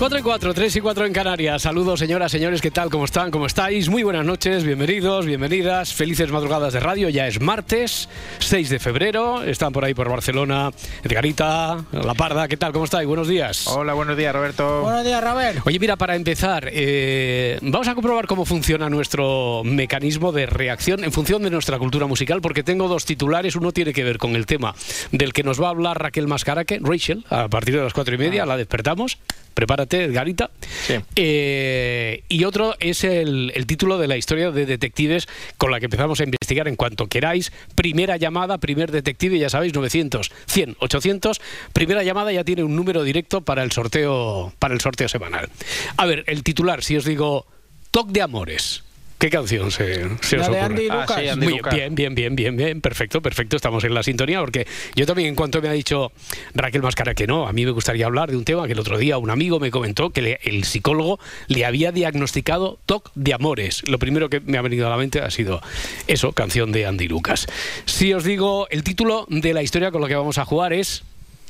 4 y 4, 3 y 4 en Canarias. Saludos, señoras, señores, ¿qué tal? ¿Cómo están? ¿Cómo estáis? Muy buenas noches, bienvenidos, bienvenidas. Felices madrugadas de radio. Ya es martes, 6 de febrero. Están por ahí por Barcelona. Edgarita, La Parda, ¿qué tal? ¿Cómo estáis? Buenos días. Hola, buenos días, Roberto. Buenos días, Robert. Oye, mira, para empezar, eh, vamos a comprobar cómo funciona nuestro mecanismo de reacción en función de nuestra cultura musical, porque tengo dos titulares. Uno tiene que ver con el tema del que nos va a hablar Raquel Mascaraque, Rachel, a partir de las cuatro y media, la despertamos. Prepárate, Edgarita. Sí. Eh, y otro es el, el título de la historia de detectives con la que empezamos a investigar en cuanto queráis. Primera llamada, primer detective, ya sabéis, 900, 100, 800. Primera llamada ya tiene un número directo para el sorteo, para el sorteo semanal. A ver, el titular, si os digo Toc de Amores. ¿Qué canción se, se La os de ocurre? Andy Ah, sí, Andy Muy Lucas. bien, bien, bien, bien, bien, perfecto, perfecto, estamos en la sintonía porque yo también en cuanto me ha dicho Raquel Mascara que no, a mí me gustaría hablar de un tema que el otro día un amigo me comentó que le- el psicólogo le había diagnosticado TOC de amores. Lo primero que me ha venido a la mente ha sido eso, canción de Andy Lucas. Si os digo, el título de la historia con la que vamos a jugar es...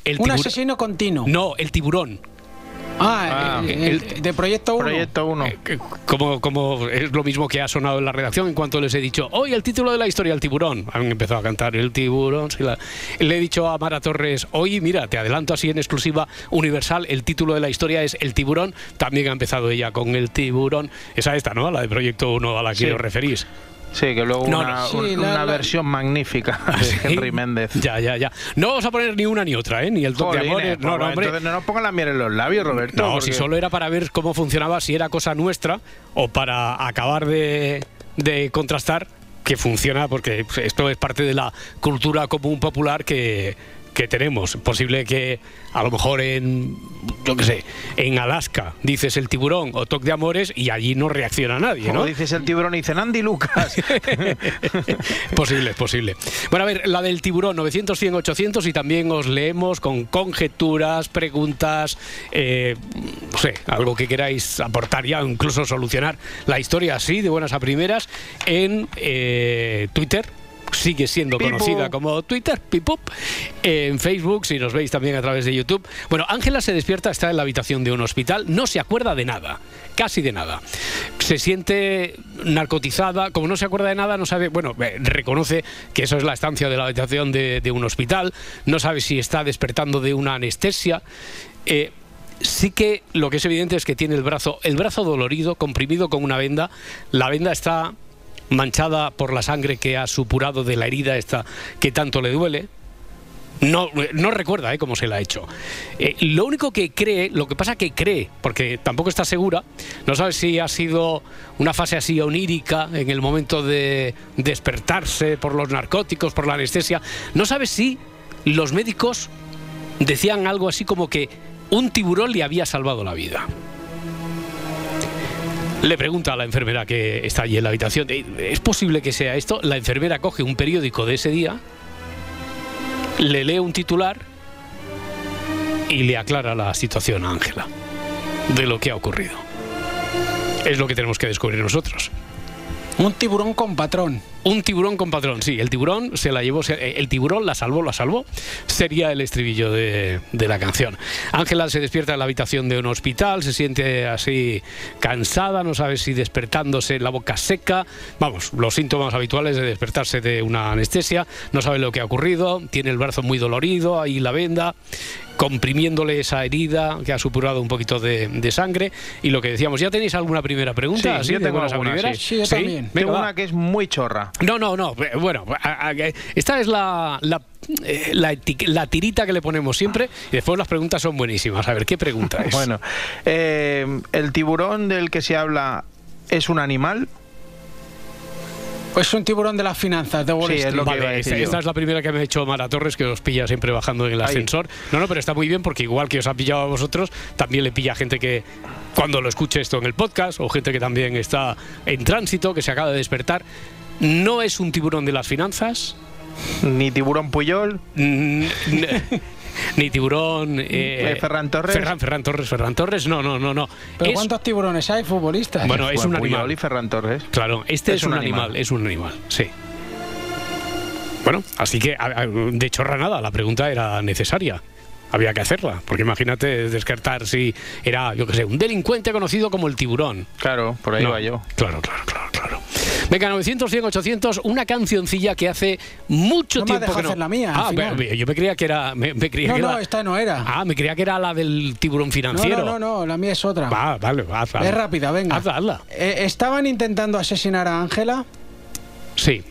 El Un asesino continuo. No, el tiburón. Ah, Ah, el, el- de Proyecto 1. Proyecto 1. Eh, Como, como es lo mismo que ha sonado en la redacción en cuanto les he dicho, hoy el título de la historia, el tiburón. Han empezado a cantar el tiburón. sí, la- Le he dicho a Mara Torres, hoy mira, te adelanto así en exclusiva universal, el título de la historia es El tiburón. También ha empezado ella con el tiburón. Esa esta, ¿no? La de Proyecto 1 a la que Sí. os referís. Sí, que luego No, una, no. Sí, un- la- una la- versión magnífica de ¿Sí? Henry Méndez. Ya, ya, ya. No vamos a poner ni una ni otra, ¿eh? Ni el toque de Jolines, amores. No, pues, no, hombre. Entonces no nos pongan la miel en los labios, Roberto. No, porque- si solo era para ver cómo funcionaba, si era cosa nuestra o para acabar de, de contrastar que funciona, porque esto es parte de la cultura común popular que, que tenemos. Posible que a lo mejor en, yo qué sé, en Alaska dices el tiburón o toque de amores y allí no reacciona nadie, Como ¿no? dices el tiburón y dicen Andy Lucas. posible, posible. Bueno, a ver, la del tiburón, 900, 100, 800 y también os leemos con conjeturas, preguntas, eh, no sé, algo que queráis aportar ya, o incluso solucionar la historia así, de buenas a primeras, en eh, Twitter. Sigue siendo conocida como Twitter, Pipup. En Facebook, si nos veis también a través de YouTube. Bueno, Ángela se despierta, está en la habitación de un hospital, no se acuerda de nada, casi de nada. Se siente narcotizada, como no se acuerda de nada, no sabe, bueno, eh, reconoce que eso es la estancia de la habitación de, de un hospital, no sabe si está despertando de una anestesia. Eh, sí que lo que es evidente es que tiene el brazo, el brazo dolorido, comprimido con una venda. La venda está manchada por la sangre que ha supurado de la herida esta que tanto le duele. No, no recuerda ¿eh? cómo se la ha hecho. Eh, lo único que cree, lo que pasa que cree, porque tampoco está segura, no sabe si ha sido una fase así onírica en el momento de despertarse por los narcóticos, por la anestesia, no sabe si los médicos decían algo así como que un tiburón le había salvado la vida. Le pregunta a la enfermera que está allí en la habitación, "Eh, ¿es posible que sea esto? La enfermera coge un periódico de ese día, le lee un titular y le aclara la situación a Ángela de lo que ha ocurrido. Es lo que tenemos que descubrir nosotros. Un tiburón con patrón. Un tiburón con patrón, sí, el tiburón se la llevó, el tiburón la salvó, la salvó, sería el estribillo de, de la canción. Ángela se despierta en la habitación de un hospital, se siente así cansada, no sabe si despertándose la boca seca, vamos, los síntomas habituales de despertarse de una anestesia, no sabe lo que ha ocurrido, tiene el brazo muy dolorido, ahí la venda, comprimiéndole esa herida que ha supurado un poquito de, de sangre, y lo que decíamos, ¿ya tenéis alguna primera pregunta? Sí, así, yo tengo primeras? sí. Sí, yo también. Venga, Tengo va. una que es muy chorra. No, no, no. eh, Bueno, esta es la, la, eh, la tirita que le ponemos siempre y después las preguntas son buenísimas. A ver, ¿qué pregunta es? Bueno, eh, el tiburón del que se habla es un animal. Pues es un tiburón de las finanzas de Wall Sí, es lo que Vale, iba a decir esta, yo. es la primera que me ha hecho Mara Torres, que os pilla siempre bajando en el Ahí. ascensor. No, no, pero está muy bien porque igual que os ha pillado a vosotros, también le pilla a gente que cuando lo escuche esto en el podcast o gente que también está en tránsito, que se acaba de despertar. No es un tiburón de las finanzas, Ni tiburón Puyol. Ni tiburón... eh, Ferran Torres. Ferran, Ferran Torres, Ferran Torres, no, no, no, no. ¿Pero Es- cuántos tiburones hay futbolistas? Bueno, es Juan un Puyol animal. y Ferran Torres. Claro, este es, un, animal. es un animal, sí. Bueno, así que de chorra la pregunta era necesaria. Había que hacerla, porque imagínate descartar si era, yo qué sé, un delincuente conocido como el tiburón. Claro, por ahí No, va yo. Claro, claro, claro, claro. Venga, 900, 100, 800, una cancioncilla que hace mucho No me tiempo dejado que no. hacer la mía, Ah, pero yo me creía que era. Me, me creía no, que no, era- esta no era. Ah, me creía que era la del tiburón no, financiero. no, no, no, la mía es otra. Va, vale, va, hazla. Es rápida, venga. Hazla, hazla. Eh, ¿Estaban intentando asesinar a Ángela? Sí.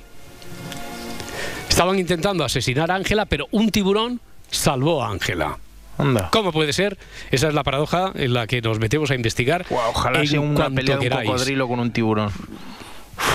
Estaban intentando asesinar a Ángela, pero un tiburón salvó a Ángela. Anda. ¿Cómo puede ser? Esa es la paradoja en la que nos metemos a investigar. Ojalá en sea una cuanto pelea de un cocodrilo con un tiburón.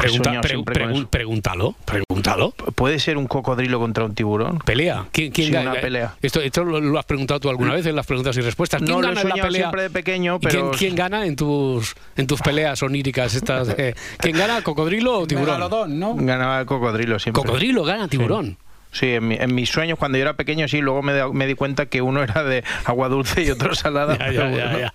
Pregunta- pre- pregúntalo, pregúntalo. ¿Puede ser un cocodrilo contra un tiburón? Pelea. ¿Quién, quién Sí, gana? una pelea. Esto, esto lo, lo has preguntado tú alguna vez en las preguntas y respuestas. ¿Quién No lo he gana en la pelea? siempre de pequeño, ¿Y quién, pero- quién gana en tus en tus peleas oníricas estas? ¿Quién gana, cocodrilo o tiburón? Megalodón, ¿no? Ganaba el cocodrilo siempre. Cocodrilo gana tiburón. Sí, en, mi- en mis sueños cuando yo era pequeño sí, luego me, da- me di cuenta que uno era de agua dulce y otro salada. Ya, pero ya, ya, bueno. ya.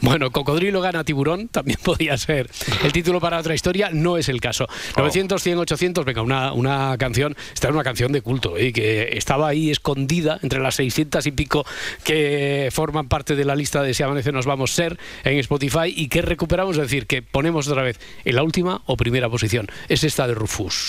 Bueno, Cocodrilo gana tiburón, también podía ser el título para otra historia, no es el caso. Oh. 900, 100, 800, venga, una, una canción, esta es una canción de culto, ¿eh? que estaba ahí escondida entre las 600 y pico que forman parte de la lista de Si Amanece Nos Vamos Ser en Spotify y que recuperamos, es decir, que ponemos otra vez en la última o primera posición. Es esta de Rufus.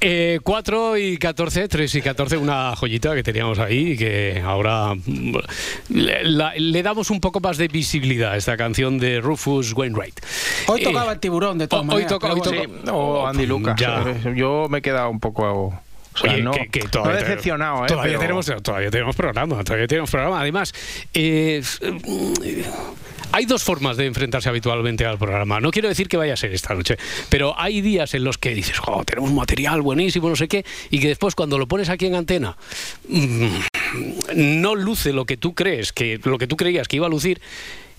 Eh, 4 y 14, 3 y 14, una joyita que teníamos ahí y que ahora mm, le, la- le damos un poco más de visibilidad a esta canción de Rufus Wainwright. Hoy Eh, tocaba el tiburón, de todas hoy maneras. hoy bueno. toca- Sí, o Andy Lucas. Ya. Eh, Yo me he quedado un poco. O sea, Oye, no, que- todavía decepcionado, ¿eh? Todavía, pero- tenemos, todavía tenemos programa, todavía tenemos programa. Además, eh, hay dos formas de enfrentarse habitualmente al programa. No quiero decir que vaya a ser esta noche, pero hay días en los que dices, "Jo, tenemos material buenísimo, no sé qué, y que después cuando lo pones aquí en antena, mm, no luce lo que tú crees, que lo que tú creías que iba a lucir.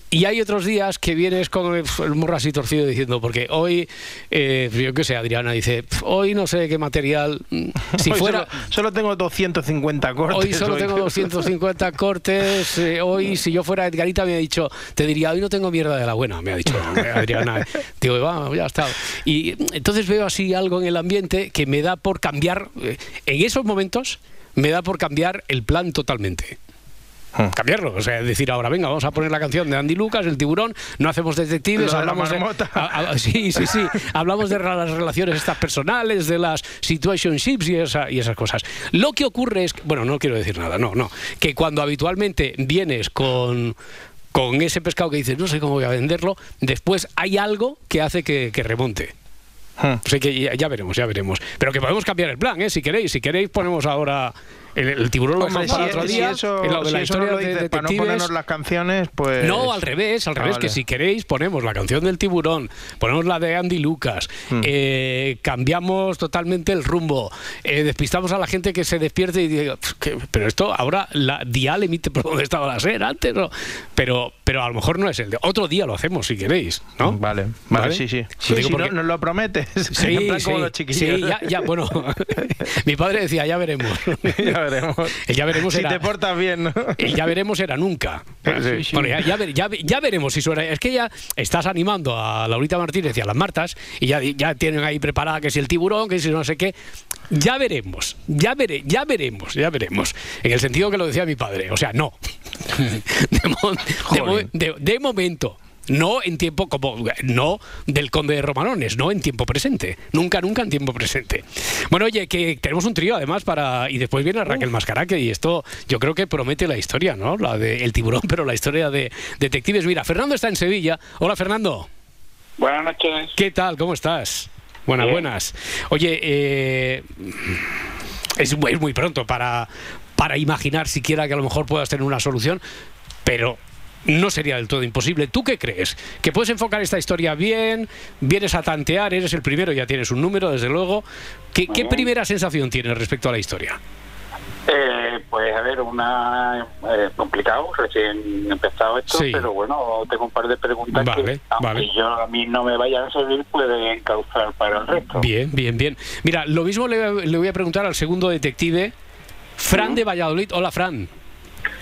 Y hay otros días que vienes con el, morro así torcido diciendo, porque hoy, eh, yo qué sé, Adriana dice, "Pf, hoy no sé qué material, mm, si Hoy fuera... Solo, solo tengo 250 cortes. Hoy solo tengo 250 cortes. eh, hoy, si yo fuera Edgarita, me ha dicho, te diría, hoy no tengo mierda de la buena, me ha dicho Adriana. Digo, va, ya está. Y entonces veo así algo en el ambiente que me da por cambiar, eh, en esos momentos, me da por cambiar el plan totalmente. Hmm. Cambiarlo, o sea, decir ahora, venga, vamos a poner la canción de Andy Lucas, el tiburón, no hacemos detectives, Lo de la hablamos de, marmota. a- a- sí, sí, sí, hablamos de las relaciones estas personales, de las situationships y, esa- y esas cosas. Lo que ocurre es, que- bueno, no quiero decir nada, no, no, que cuando habitualmente vienes con con ese pescado que dices, no sé cómo voy a venderlo, después hay algo que hace que, que remonte. Hmm. O sea que ya, ya veremos, ya veremos. Pero que podemos cambiar el plan, ¿eh? Si queréis, si queréis ponemos ahora el, el tiburón lo dejamos para si- otro si día. eso, en lo de si la no historia lo de dices para no detectives. ponernos las canciones, pues. No, al revés, al Ah, revés, que si queréis ponemos la canción del tiburón, ponemos la de Andy Lucas, Hmm. eh, cambiamos totalmente el rumbo, eh, despistamos a la gente que se despierte y diga, "Pf, ¿qué? pero esto ahora la dial emite por donde estaba la SER antes, ¿no? pero, pero a lo mejor no es el de otro día lo hacemos si queréis, ¿no? Vale, vale, ¿Vale? sí, sí. Sí, porque- no- nos lo prometes. Sí, en plan como sí, los chiquillos. sí, ya, ya, bueno, mi padre decía, ya veremos. ya veremos. El ya veremos si era- te portas bien, ¿no? El ya veremos era nunca. Sí, sí. Bueno, ya, ya, ver- ya ve- ya veremos si suena. Es que ya estás animando a Laurita Martínez y a las Martas y ya, ya tienen ahí preparada que si el tiburón, que si no sé qué. Ya veremos, ya, veré, ya veremos, ya veremos. En el sentido que lo decía mi padre. O sea, no. De, mo- de mo- Jolín. de- de momento. No en tiempo como no del conde de Romanones, no en tiempo presente, nunca nunca en tiempo presente. Bueno, oye, que tenemos un trío además para y después viene Raquel Mascaraque y esto yo creo que promete la historia, ¿no? La de el tiburón, pero la historia de detectives. Mira, Fernando está en Sevilla. Hola, Fernando. Buenas noches. ¿Qué tal? ¿Cómo estás? Buenas, Bien. buenas. Oye, eh, es, muy- es muy pronto para, para imaginar siquiera que a lo mejor puedas tener una solución, pero no sería del todo imposible. ¿Tú qué crees? ¿Que puedes enfocar esta historia bien? ¿Vienes a tantear? ¿Eres el primero? Ya tienes un número, desde luego. ¿Qué, primera sensación tienes respecto a la historia? Eh, pues a ver, una eh, complicado, recién empezado esto, Sí. pero bueno, tengo un par de preguntas Vale, que, aunque vale. yo a mí no me vayan a servir, pueden causar para el resto. Bien, bien, bien. Mira, lo mismo le, le voy a preguntar al segundo detective, Fran de Valladolid. Hola, Fran.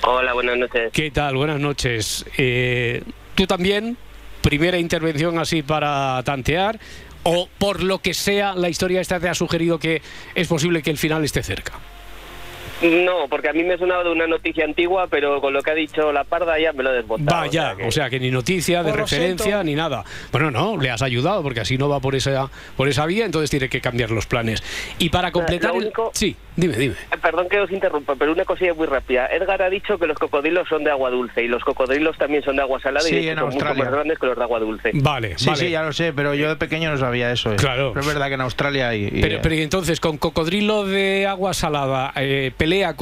Hola, buenas noches. ¿Qué tal? Buenas noches. Eh, ¿Tú también? Primera intervención así para tantear. ¿O por lo que sea la historia esta te ha sugerido que es posible que el final esté cerca? No, porque a mí me sonaba de una noticia antigua, pero con lo que ha dicho la parda ya me lo he desbotado. Vaya, o sea que ni noticia de Pues referencia siento. ni nada. Bueno, no, le has ayudado porque así no va por esa por esa vía, entonces tiene que cambiar los planes. Y para completar lo el- único- Sí, dime, dime. Eh, Perdón que os interrumpa, pero una cosilla muy rápida. Edgar ha dicho que los cocodrilos son de agua dulce y los cocodrilos también son de agua salada Sí, y en son mucho Australia. más grandes que los de agua dulce. Vale, Sí, vale. sí, ya lo sé, pero yo de pequeño no sabía eso. eh. Claro. Pero es verdad que en Australia hay. y- Pero, pero y entonces, con cocodrilo de agua salada, eh, pelea...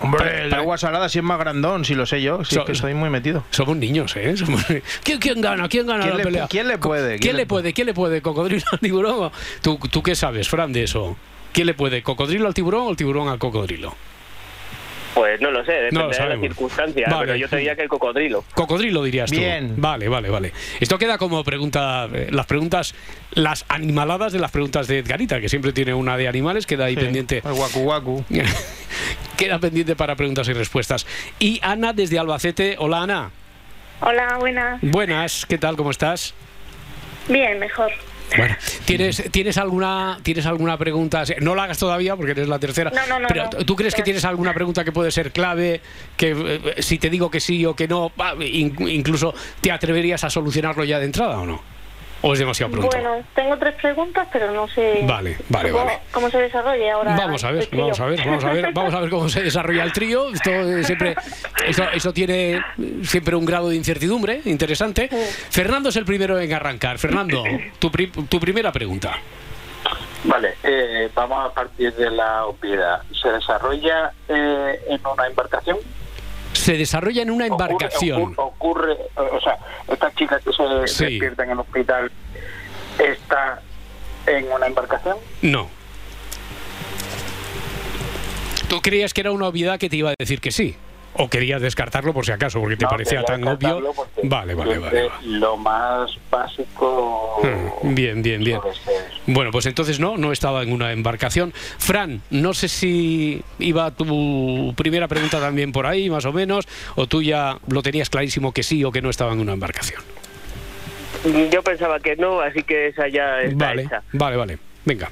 Hombre, el agua salada sí es más grandón, si lo sé yo, si So- es que estoy muy metido. Somos niños, ¿eh? Somos- ¿Quién, quién gana? ¿Quién gana ¿Quién la le- pelea? quién le puede? ¿Quién, le puede? ¿Quién le puede? ¿Cocodrilo al tiburón? ¿Tú, ¿Tú qué sabes, Fran, de eso? ¿Quién le puede? ¿Cocodrilo al tiburón o el tiburón al cocodrilo? Pues no lo sé, No lo depende de las circunstancias, Vale. pero yo te diría que el cocodrilo. Cocodrilo dirías tú. Bien. Vale, vale, vale. Esto queda como pregunta, eh, las preguntas, las animaladas de las preguntas de Edgarita, que siempre tiene una de animales, queda ahí Sí, pendiente. El guacu guacu. queda pendiente para preguntas y respuestas. Y Ana desde Albacete. Hola Ana. Hola, buenas. Buenas, ¿qué tal? ¿Cómo estás? Bien, mejor. Bueno, ¿tienes, ¿tienes, alguna, ¿tienes alguna pregunta? No la hagas todavía porque eres la tercera. No, no, no, pero. ¿tú crees que tienes alguna pregunta que puede ser clave? Que eh, si te digo que sí o que no, in- incluso te atreverías a solucionarlo ya de entrada o no? ¿O es demasiado pronto? Bueno, tengo tres preguntas, pero no sé Vale, vale, cómo, vale. cómo se desarrolla ahora. Vamos a ver, vamos a ver, vamos a ver, vamos a ver cómo se desarrolla el trío. Esto eh, siempre, eso, eso tiene eh, siempre un grado de incertidumbre interesante. Fernando es el primero en arrancar. Fernando, tu, pri- tu primera pregunta. Vale, eh, vamos a partir de la obviedad. ¿Se desarrolla eh, en una embarcación? Se desarrolla en una embarcación. Ocurre, ocurre, o sea, esta chica que se Sí. despierta en el hospital está en una embarcación. No. ¿Tú creías que era una obviedad que te iba a decir que sí? ¿O querías descartarlo por si acaso, porque te No, parecía tan obvio? Vale, vale, vale. Lo más básico. Hmm, Bien, bien, bien. Bueno, pues entonces no, no estaba en una embarcación. Fran, no sé si iba tu primera pregunta también por ahí, más o menos, o tú ya lo tenías clarísimo que sí o que no estaba en una embarcación. Yo pensaba que no, así que esa ya está Vale, hecha. vale, vale. Venga.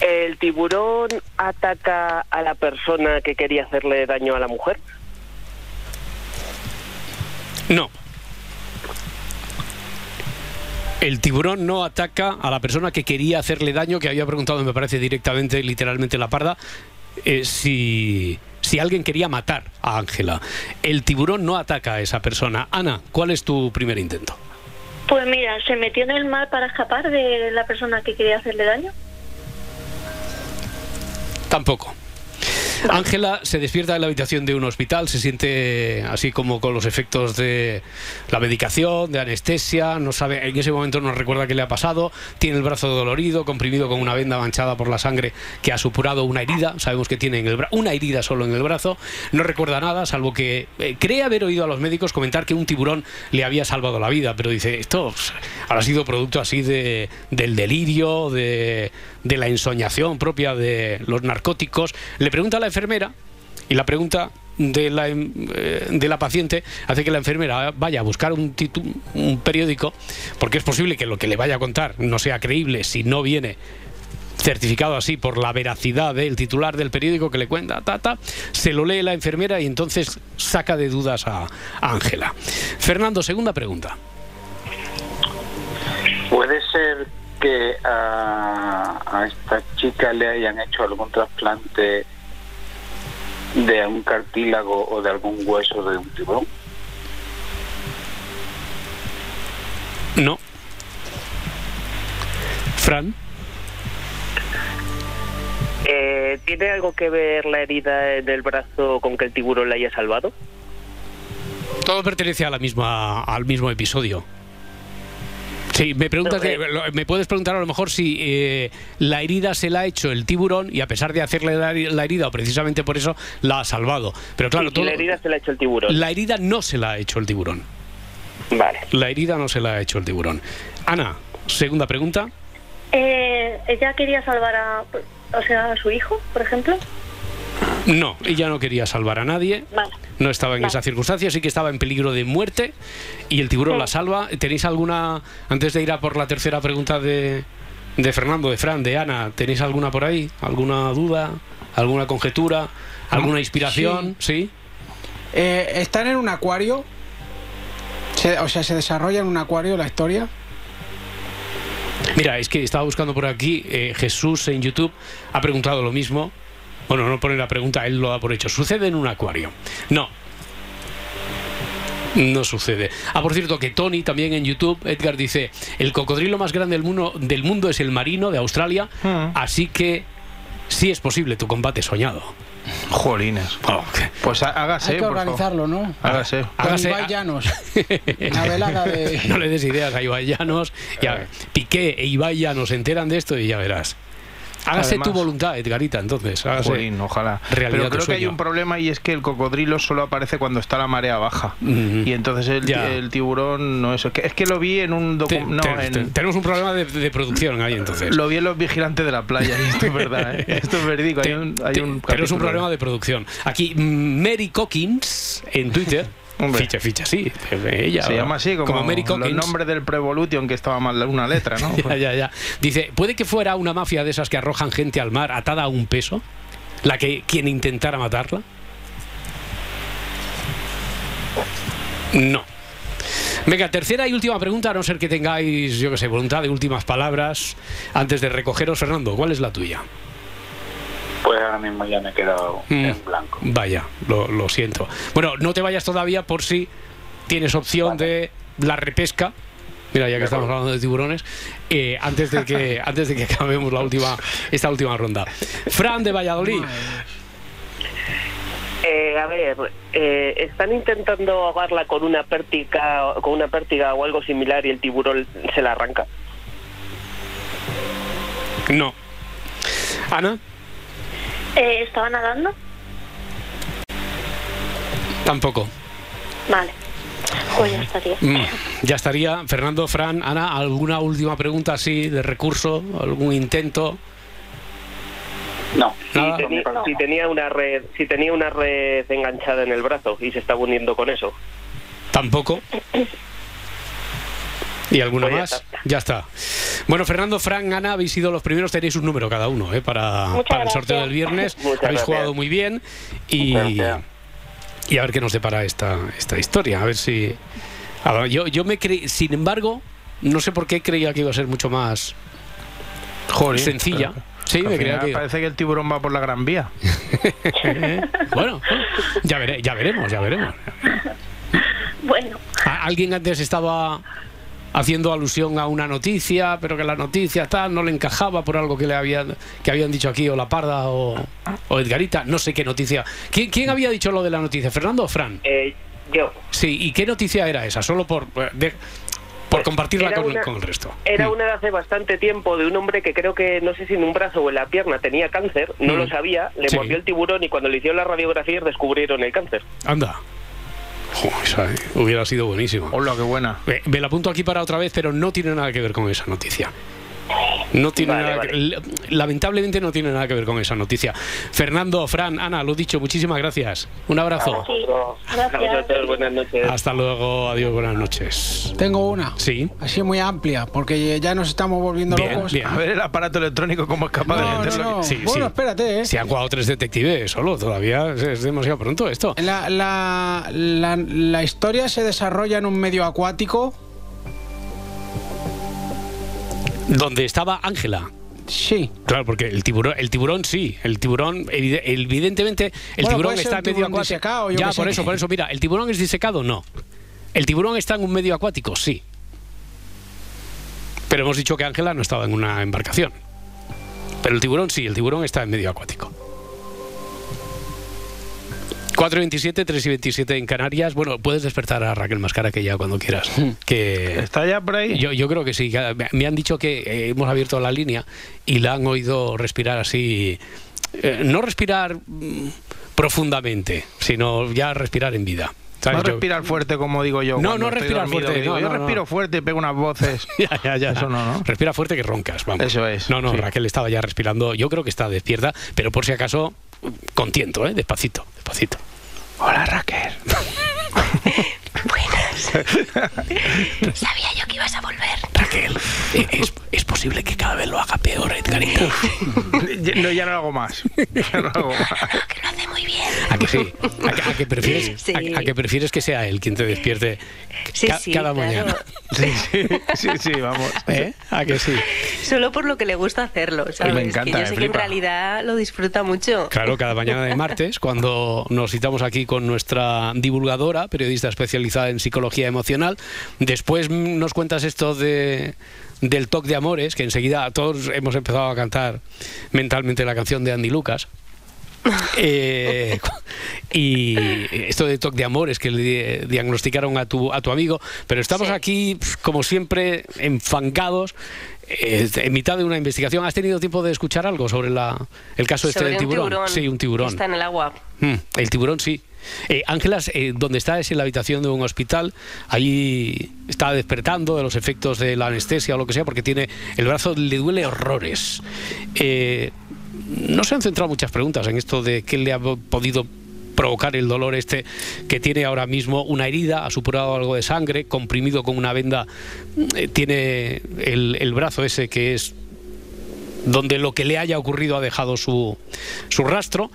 ¿El tiburón ataca a la persona que quería hacerle daño a la mujer? No. El tiburón no ataca a la persona que quería hacerle daño, que había preguntado, me parece directamente, literalmente la parda, eh, si, si alguien quería matar a Ángela. El tiburón no ataca a esa persona. Ana, ¿cuál es tu primer intento? Pues mira, se metió en el mar para escapar de la persona que quería hacerle daño. Tampoco. Ángela se despierta en la habitación de un hospital, se siente así como con los efectos de la medicación, de anestesia, no sabe, en ese momento no recuerda qué le ha pasado, tiene el brazo dolorido, comprimido con una venda manchada por la sangre que ha supurado una herida, sabemos que tiene en el bra- una herida solo en el brazo, no recuerda nada, salvo que eh, cree haber oído a los médicos comentar que un tiburón le había salvado la vida, pero dice, esto habrá sido producto así de, del delirio, de, de la ensoñación propia de los narcóticos. Le pregunta a la enfermera y la pregunta de la, em- eh, de la paciente hace que la enfermera vaya a buscar un, titu- un periódico, porque es posible que lo que le vaya a contar no sea creíble si no viene certificado así por la veracidad del titular del periódico que le cuenta, ta, ta, se lo lee la enfermera y entonces saca de dudas a Ángela. Fernando, segunda pregunta. ¿Puede ser que a, a esta chica le hayan hecho algún trasplante de un cartílago o de algún hueso de un tiburón? No. Fran. Eh, ¿Tiene algo que ver la herida en el brazo con que el tiburón la haya salvado? Todo pertenece a la misma, al mismo episodio. Sí, me de- lo- me puedes preguntar a lo mejor si eh, la herida se la ha hecho el tiburón y a pesar de hacerle la, la herida o precisamente por eso la ha salvado. Pero claro, Sí, y todo- la herida se la ha hecho el tiburón. la herida no se la ha hecho el tiburón. Vale. La herida no se la ha hecho el tiburón. Ana, segunda pregunta. Eh, ella quería salvar a, o sea, a su hijo, por ejemplo. No, ella no quería salvar a nadie. Vale. No estaba en Vale. esa circunstancia, sí que estaba en peligro de muerte y el tiburón Sí. la salva. ¿Tenéis alguna, antes de ir a por la tercera pregunta de, de Fernando, de Fran, de Ana, ¿tenéis alguna por ahí? ¿Alguna duda? ¿Alguna conjetura? ¿Alguna inspiración? ¿Sí? Eh, ¿Están en un acuario? Se- o sea, ¿se desarrolla en un acuario la historia? Mira, es que estaba buscando por aquí, eh, Jesús en YouTube ha preguntado lo mismo. Bueno, no pone la pregunta, él lo da por hecho. ¿Sucede en un acuario? No. No sucede. Ah, por cierto, que Tony también en YouTube, Edgar dice, el cocodrilo más grande del mundo, del mundo es el marino de Australia, Mm. así que sí es posible tu combate soñado. Jolines. Oh, Pues há- hágase, Hay que por favor. organizarlo, ¿no? Hágase. Con Hágase- Ibai Llanos. Una velada de... no le des ideas a Ibai Llanos. Ya, Piqué e Ibai Llanos se enteran de esto y ya verás. Hágase Además- tu voluntad, Edgarita, entonces. Hágase. Jolín, ojalá. realidad Pero creo que hay un problema y es que el cocodrilo solo aparece cuando está la marea baja. Mm. Y entonces el, el tiburón no es. Es que, es que lo vi en un te- No, en- te- tenemos un problema de, de producción ahí entonces. Lo vi en los vigilantes de la playa y esto es verdad, ¿eh? Esto es verídico. Hay un, hay un es un problema de producción. Aquí, Mary Cockins en Twitter. Hombre. ficha, ficha, sí. Ella, Se llama así, como, Mary los Cockins. nombres del Prevolution que estaba mal una letra, ¿no? Ya, ya, ya. Dice, ¿puede que fuera una mafia de esas que arrojan gente al mar atada a un peso? ¿La que quien intentara matarla? No. Venga, tercera y última pregunta, a no ser que tengáis, yo que sé, voluntad de últimas palabras antes de recogeros. Fernando, ¿cuál es la tuya? Pues ahora mismo ya me he quedado Mm. en blanco. Vaya, lo, lo siento. Bueno, no te vayas todavía por si tienes opción de la repesca. Mira, ya que estamos hablando de tiburones, eh, antes de que antes de que acabemos la última esta última ronda. Fran de Valladolid. Eh, a ver, eh, están intentando ahogarla con una pértiga, con una pértiga o algo similar y el tiburón se la arranca. No. Ana, Eh, ¿Estaba nadando? tampoco. Vale. Pues ya estaría. Mm, ya estaría. Fernando, Fran, Ana, ¿alguna última pregunta así de recurso? ¿Algún intento? No. Si, tenía una red, si tenía una red enganchada en el brazo y se estaba hundiendo con eso. Tampoco. ¿Y alguna Pues ya más? está. Ya está. Bueno, Fernando, Fran, Ana, habéis sido los primeros, tenéis un número cada uno ¿eh? para, el sorteo del viernes. Muchas habéis gracias. jugado muy bien y, y a ver qué nos depara esta, esta historia. A ver si. a ver, yo, yo me creí, sin embargo, no sé por qué creía que iba a ser mucho más Joder, sencilla. pero- Sí, me creía que. Parece que el tiburón va por la Gran Vía. Bueno, ya, veré- ya veremos, ya veremos. Bueno, Alguien antes estaba haciendo alusión a una noticia, pero que la noticia tal no le encajaba por algo que le habían que habían dicho aquí o la Parda o, o Edgarita, no sé qué noticia. ¿Quién, quién había dicho lo de la noticia? ¿Fernando o Fran? Eh, yo. Sí, ¿y qué noticia era esa? Solo por eh, de- por compartirla Era con, una- con el resto. Era Mm. una de hace bastante tiempo de un hombre que creo que no sé si en un brazo o en la pierna tenía cáncer, no Mm. lo sabía, le Sí. mordió el tiburón y cuando le hicieron las radiografías descubrieron el cáncer. Anda. Jo, esa, hubiera sido buenísimo. Hola, qué buena. Eh, Me la apunto aquí para otra vez, pero no tiene nada que ver con esa noticia. No tiene Vale, nada vale. que- lamentablemente no tiene nada que ver con esa noticia. Fernando, Fran, Ana, lo dicho, muchísimas gracias. Un abrazo. sí. A Gracias. vosotros, buenas noches. Hasta luego, adiós, buenas noches. Tengo una. Sí. Así muy amplia, porque ya nos estamos volviendo Bien, locos. bien. A ver el aparato electrónico cómo es capaz No, de no, no. Sí, bueno, sí. espérate, ¿eh? Se han jugado tres detectives solo, todavía es, es demasiado pronto esto. La, la, la, la historia se desarrolla en un medio acuático. Donde estaba Ángela. Sí. Claro, porque el tiburón, el tiburón sí, el tiburón, evide- evidentemente, el Bueno, tiburón está un en medio tiburón acuático. disecado, Ya, por eso, por eso, mira, ¿el tiburón es disecado? No. ¿El tiburón está en un medio acuático? Sí. Pero hemos dicho que Ángela no estaba en una embarcación. Pero el tiburón sí, el tiburón está en medio acuático. 4 y 27, 3 y 27 en Canarias. Bueno, puedes despertar a Raquel Mascara que ya cuando quieras. Que ¿Está ya por ahí? yo, yo creo que sí. Me han dicho que eh, hemos abierto la línea y la han oído respirar así. eh, no respirar mm, profundamente, sino ya respirar en vida. ¿Sabes? No respirar fuerte como digo yo. No, no respirar dormido, fuerte, digo, no, yo no, no. respiro fuerte y pego unas voces. Ya, ya, ya. Eso no, ¿no? Respira fuerte que roncas, vamos. Eso es, No, no, sí. Raquel estaba ya respirando. Yo creo que está despierta, pero por si acaso, con tiento, ¿eh? Despacito, Hola Raquel. Sabía yo que ibas a volver. Raquel, eh, es, es posible que cada vez lo haga peor, Edgarita. Ya- no, ya no lo hago más. Ya no lo hago más. Que lo hace muy bien. ¿A que sí? ¿A que, a que prefieres, Sí. a, a que prefieres que sea él quien te despierte Sí, ca- sí, cada claro. mañana? Sí, sí, sí, sí, vamos. ¿Eh? ¿A que sí? Solo por lo que le gusta hacerlo, ¿sabes? me encanta, que yo me sé que en realidad lo disfruta mucho. Claro, cada mañana de martes, cuando nos citamos aquí con nuestra divulgadora, periodista especializada en psicología emocional, después nos cuentas esto de del toque de amores, que enseguida todos hemos empezado a cantar mentalmente la canción de Andy Lucas. Eh, y esto de toque de amores que le di- diagnosticaron a tu, a tu amigo, pero estamos Sí. aquí, pf, como siempre, enfangados, eh, en mitad de una investigación. ¿Has tenido tiempo de escuchar algo sobre la, el caso este del tiburón? Sí, un tiburón. Está en el agua. Mm, el tiburón sí. Eh, Ángelas, eh, donde está es en la habitación de un hospital. Allí está despertando de los efectos de la anestesia o lo que sea, porque tiene el brazo le duele horrores. Eh, no se han centrado muchas preguntas en esto de qué le ha podido provocar el dolor este que tiene ahora mismo una herida, ha supurado algo de sangre, comprimido con una venda, eh, tiene el, el brazo ese que es donde lo que le haya ocurrido ha dejado su, su rastro.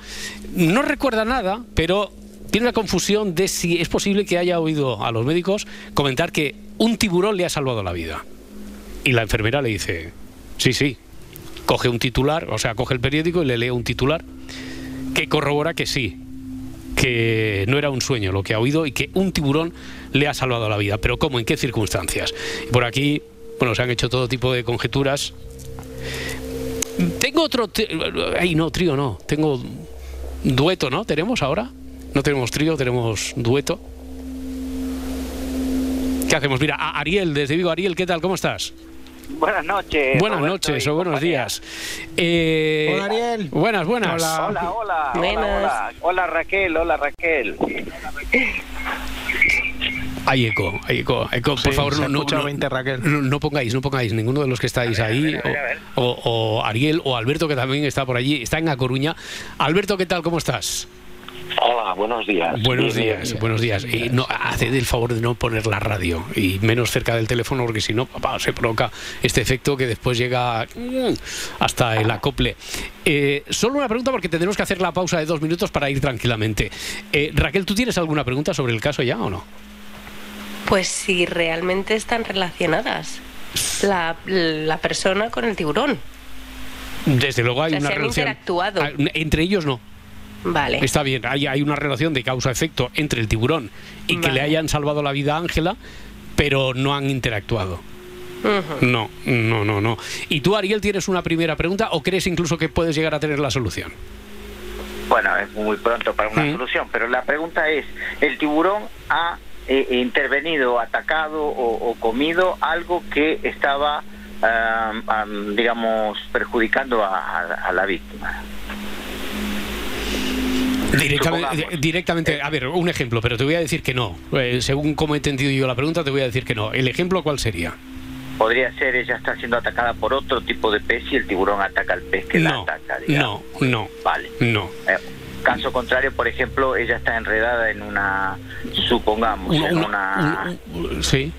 No recuerda nada, pero tiene una confusión de si es posible que haya oído a los médicos comentar que un tiburón le ha salvado la vida. Y la enfermera le dice, sí, sí, coge un titular, o sea, coge el periódico y le lee un titular que corrobora que sí, que no era un sueño lo que ha oído y que un tiburón le ha salvado la vida. Pero ¿cómo? ¿En qué circunstancias? Por aquí, bueno, se han hecho todo tipo de conjeturas. Tengo otro... Ay, no, trío no. Tengo dueto, ¿no? ¿Tenemos ahora? No tenemos trío, tenemos dueto. ¿Qué hacemos? Mira, a Ariel, desde Vigo. Ariel, ¿qué tal? ¿Cómo estás? Buenas noches. buenas Roberto noches o buenos compañía. días. Eh, Hola, Ariel. Buenas, buenas. Hola. Hola, hola, hola, Buenas. hola. Hola Raquel, hola Raquel. Hay eco, hay eco. eco, por favor, no, no, escucha no- 20, Raquel. no- no pongáis, no pongáis ninguno de los que estáis ahí, a ver, a ver. o, o- o Ariel o Alberto, que también está por allí, está en A Coruña. Alberto, ¿qué tal? ¿Cómo estás? Hola, buenos días. Buenos Bien, días, bien. buenos días. Y no, haced el favor de no poner la radio y menos cerca del teléfono, porque si no, papá, se provoca este efecto que después llega mm, hasta el acople. Eh, solo una pregunta, porque tendremos que hacer la pausa de dos minutos para ir tranquilamente. Eh, Raquel, ¿tú tienes alguna pregunta sobre el caso ya o no? Pues si realmente están relacionadas la, la persona con el tiburón. Desde luego hay O sea, una se han relación. interactuado. Ah, Entre ellos no. Vale. Está bien, hay, hay una relación de causa-efecto entre el tiburón y que le hayan salvado la vida a Ángela, pero no han interactuado. No, no, no, no. ¿Y tú, Ariel, tienes una primera pregunta o crees incluso que puedes llegar a tener la solución? Bueno, es muy pronto para una Mm. solución, pero la pregunta es, ¿el tiburón ha eh, intervenido, atacado o, o comido algo que estaba, am, am, digamos, perjudicando a, a- a la víctima? Directamente, directamente, a ver, un ejemplo, pero te voy a decir que no. Eh, según como he entendido yo la pregunta, te voy a decir que no. ¿El ejemplo cuál sería? Podría ser ella está siendo atacada por otro tipo de pez y el tiburón ataca al pez que la ataca, digamos. no, no, Vale. no. Eh, caso contrario, por ejemplo, ella está enredada en una, supongamos, en una- una, un- un- sí.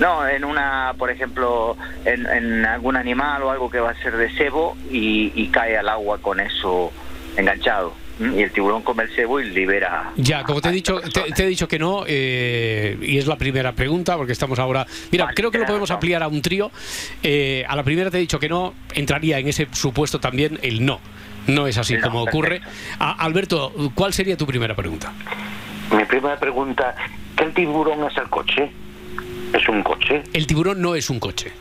no, en una, por ejemplo, en, en algún animal o algo que va a ser de cebo y, y cae al agua con eso enganchado. Y el tiburón come el cebo y libera. Ya, como te he dicho, te, he dicho que no, eh, y es la primera pregunta, porque estamos ahora. Mira, Vale, creo que lo podemos razón. ampliar a un trío. Eh, a la primera te he dicho que no, entraría en ese supuesto también el no. No es así no, como ocurre. A- Alberto, ¿cuál sería tu primera pregunta? Mi primera pregunta, ¿qué el tiburón es el coche? ¿Es un coche? El tiburón no es un coche.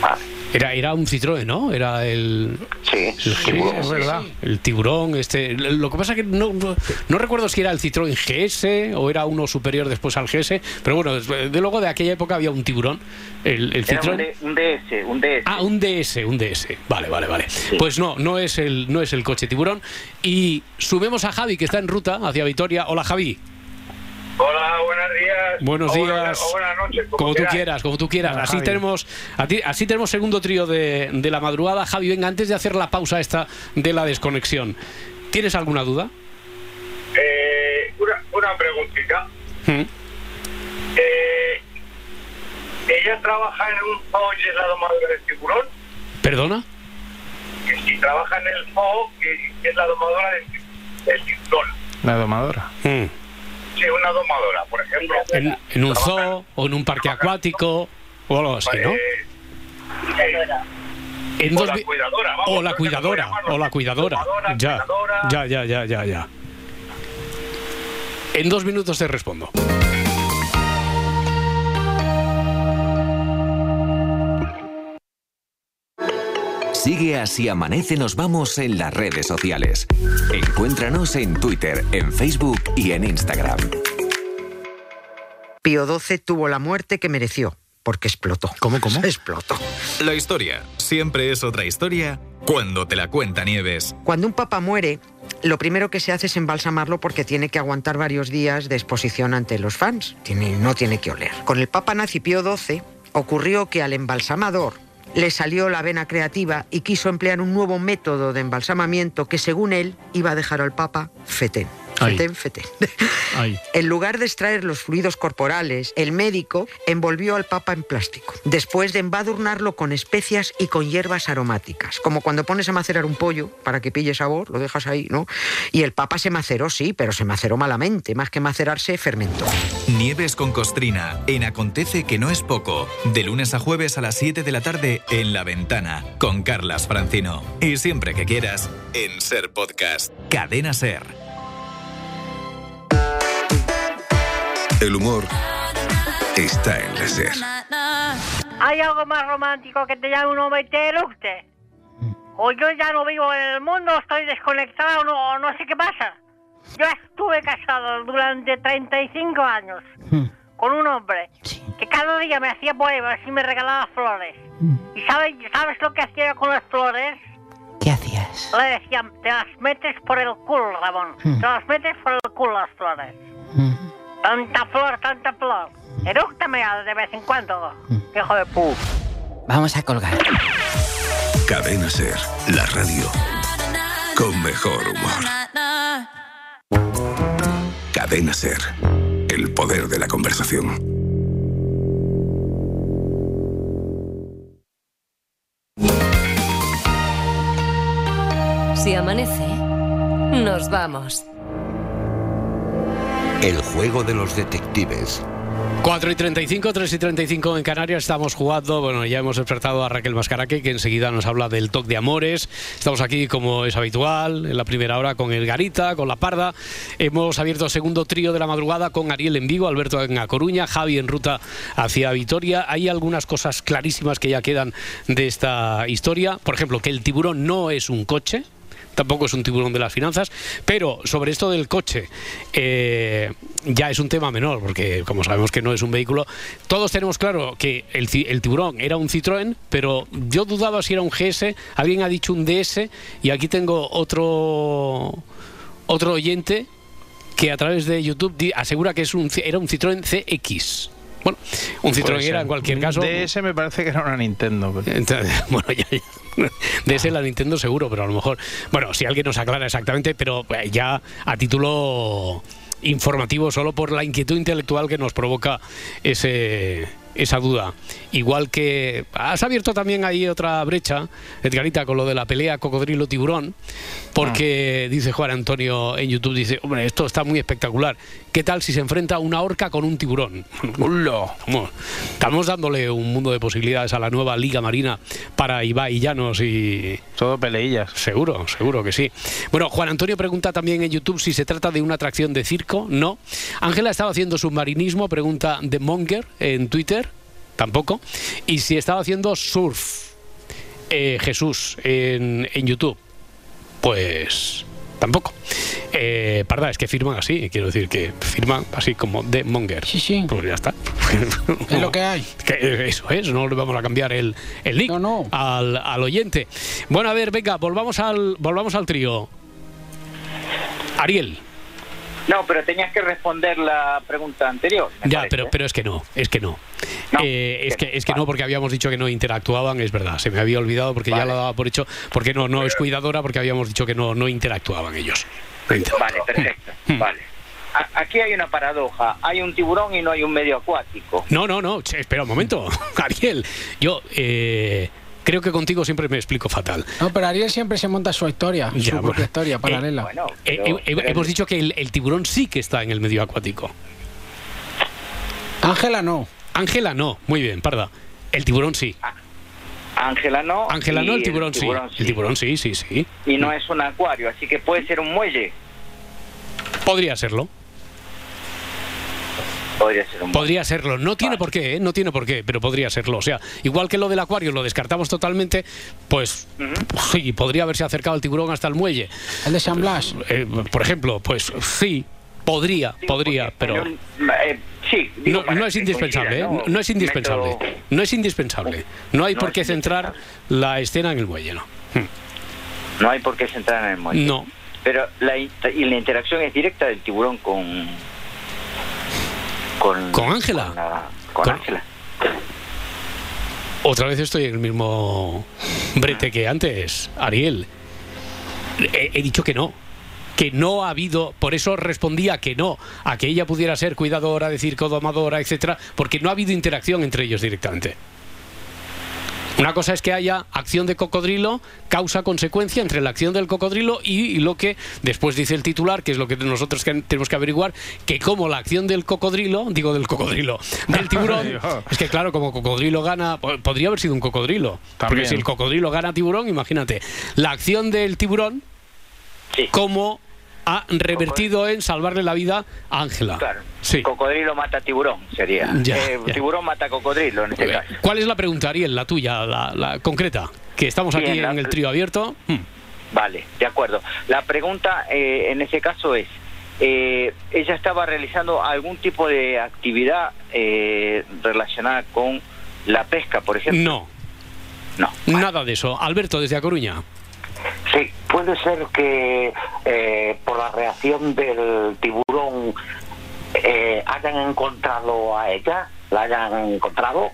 Vale. Era, era un Citroën, ¿no? Era el, Sí, el Sí, tiburón. es verdad. el tiburón, este. Lo que pasa que no, no, no recuerdo si era el Citroën GS o era uno superior después al GS, pero bueno, de luego de aquella época había un tiburón, el, el Era un, Citroën. D- un DS, un DS. Ah, un DS, un DS. Vale, vale, vale. Pues no, no es el no es el coche tiburón y sumemos a Javi que está en ruta hacia Vitoria. Hola, Javi. Hola, buenos días. Buenos O buenas- días. o buenas noches. Como tú quieras. quieras, como tú quieras. Hola, Así Javi. tenemos, a ti- así tenemos segundo trío de, de la madrugada. Javi, venga, antes de hacer la pausa esta de la desconexión, ¿tienes alguna duda? Eh, una, una preguntita. ¿Mm? Eh, ¿Ella trabaja en un zoo y es la domadora del tiburón? ¿Perdona? Que si trabaja en el zoo, que es la domadora del, del tiburón. La domadora. Mm. Sí, una domadora, por ejemplo. En, en un zoo o en un parque acuático o algo así, ¿no? Eh, En o dos la cuidadora, vamos, o la cuidadora, o la cuidadora. Ya, ya, ya, ya, ya, ya. En dos minutos te respondo. Sigue así amanece nos vamos en las redes sociales. Encuéntranos en Twitter, en Facebook y en Instagram. Pío XII tuvo la muerte que mereció, porque explotó. ¿Cómo, cómo? Explotó. La historia siempre es otra historia cuando te la cuenta Nieves. Cuando un papa muere, lo primero que se hace es embalsamarlo porque tiene que aguantar varios días de exposición ante los fans. Tiene- no tiene que oler. Con el papa nazi Pío XII ocurrió que al embalsamador le salió la vena creativa y quiso emplear un nuevo método de embalsamamiento que según él iba a dejar al papa fetén. Fetén, fetén. En lugar de extraer los fluidos corporales, el médico envolvió al papa en plástico, después de embadurnarlo con especias y con hierbas aromáticas, como cuando pones a macerar un pollo para que pille sabor, lo dejas ahí, ¿no? Y el papa se maceró, sí, pero se maceró malamente, más que macerarse, fermentó. Nieves con Costrina, en Acontece que no es poco. De lunes a jueves a las 7 de la tarde en La Ventana, con Carlas Francino. Y siempre que quieras, en Ser Podcast. Cadena Ser. El humor está en la SER. ¿Hay algo más romántico que te llame un hombre y te eructe? O yo ya no vivo en el mundo, estoy desconectado, no, no sé qué pasa. Yo estuve casado durante 35 años con un hombre que cada día me hacía poemas y me regalaba flores. ¿Y sabes, sabes lo que hacía con las flores? ¿Qué hacías? Le decía, te las metes por el culo, Ramón. Mm. Te las metes por el culo las flores. Tanta flor, tanta flor. Erúctame de vez en cuando, hijo de pu. Vamos a colgar. Cadena SER, la radio con mejor humor. Cadena SER, el poder de la conversación. Si amanece, nos vamos. El juego de los detectives. 4 y 35, 3 y 35 en Canarias, estamos jugando, bueno, ya hemos despertado a Raquel Mascaraque, que enseguida nos habla del toque de amores. Estamos aquí, como es habitual, en la primera hora con el Garita, con la Parda. Hemos abierto segundo trío de la madrugada con Ariel en Vigo, Alberto en A Coruña, Javi en ruta hacia Vitoria. Hay algunas cosas clarísimas que ya quedan de esta historia. Por ejemplo, que el tiburón no es un coche, tampoco es un tiburón de las finanzas, pero sobre esto del coche eh, ya es un tema menor, porque como sabemos que no es un vehículo, todos tenemos claro que el, tiburón era un Citroën, pero yo dudaba si era un GS, alguien ha dicho un DS, y aquí tengo otro, otro oyente que a través de YouTube asegura que es un, era un Citroën CX. Bueno, un Citroën era en cualquier caso. DS me parece que era una Nintendo. pero- Entonces, bueno, ya, ya. De ese la Nintendo seguro, pero a lo mejor. Bueno, si alguien nos aclara exactamente, pero eh, ya a título informativo, solo por la inquietud intelectual que nos provoca ese, esa duda. Igual que has abierto también ahí otra brecha, Edgarita, con lo de la pelea cocodrilo-tiburón, porque dice Juan Antonio en YouTube, dice, hombre, esto está muy espectacular. ¿Qué tal si se enfrenta una orca con un tiburón? Estamos dándole un mundo de posibilidades a la nueva Liga Marina para Ibai Llanos y... Todo peleillas. Seguro, seguro que sí. Bueno, Juan Antonio pregunta también en YouTube si se trata de una atracción de circo. No. Ángela estaba haciendo submarinismo, pregunta de Monger en Twitter. Tampoco. Y si estaba haciendo surf. eh, Jesús en, en YouTube. Pues tampoco. Eh, Parda, es que firman así, quiero decir que firman así como de Monger. Sí, sí. Pues ya está. Es lo que hay. Que eso es, no le vamos a cambiar el, el nick Al, al oyente. Bueno, a ver, venga, volvamos al, volvamos al trío. Ariel. No, pero tenías que responder la pregunta anterior. Ya, parece. pero, pero es que no, es que no. Eh, es que, es que no, porque habíamos dicho que no interactuaban, es verdad. Se me había olvidado porque ya lo daba por hecho. Porque no, no es cuidadora, porque habíamos dicho que no, no interactuaban ellos. Vale, perfecto. Vale. A- aquí hay una paradoja. Hay un tiburón y no hay un medio acuático. No, no, no, che, espera un momento, Ariel. Yo eh, creo que contigo siempre me explico fatal. No, pero Ariel siempre se monta su historia, Ya, su bueno. propia historia paralela. Eh, eh, eh, hemos dicho que el, el tiburón sí que está en el medio acuático. Ángela no. Ángela no, muy bien, parda. El tiburón sí. Ángela no. Ángela no, el tiburón, sí. El tiburón sí, sí, sí. Y no es un acuario, así que puede ser un muelle. Podría serlo. Podría ser un Podría serlo. No tiene por qué, ¿eh? no tiene por qué, pero podría serlo. O sea, igual que lo del acuario lo descartamos totalmente, pues sí, podría haberse acercado el tiburón hasta el muelle. El de San Blas. Eh, por ejemplo, pues sí, podría, podría, pero Eh, sí, digo no, no es indispensable, ¿eh? no, no es indispensable, no es indispensable. No hay No por qué centrar la escena en el muelle, ¿no? No hay por qué centrar en el muelle. No. Pero la, y la interacción es directa del tiburón con. Con. ¿Con Ángela? Con, la- con Con- Ángela. Otra vez estoy en el mismo brete que antes, Ariel. He, he dicho que no, que no ha habido, por eso respondía que no, a que ella pudiera ser cuidadora de circo, domadora, etcétera, porque no ha habido interacción entre ellos directamente. Una cosa es que haya acción de cocodrilo, causa-consecuencia entre la acción del cocodrilo y lo que después dice el titular, que es lo que nosotros tenemos que averiguar, que como la acción del cocodrilo, digo del cocodrilo, del tiburón, es que claro, como cocodrilo gana, po- podría haber sido un cocodrilo, porque si el cocodrilo gana tiburón, imagínate, la acción del tiburón, como ha revertido en salvarle la vida a Ángela. Claro. Sí. Cocodrilo mata tiburón, sería. Ya, Eh, ya. Tiburón mata cocodrilo en este caso. ¿Cuál es la pregunta, Ariel, la tuya, la, la concreta? Que estamos Bien, aquí la- en el trío abierto. Hmm. Vale, de acuerdo. La pregunta eh, en ese caso es, eh, ¿ella estaba realizando algún tipo de actividad eh, relacionada con la pesca, por ejemplo? No. No. Nada de eso. Alberto, desde A Coruña. Sí, puede ser que eh, por la reacción del tiburón eh, hayan encontrado a ella, la hayan encontrado.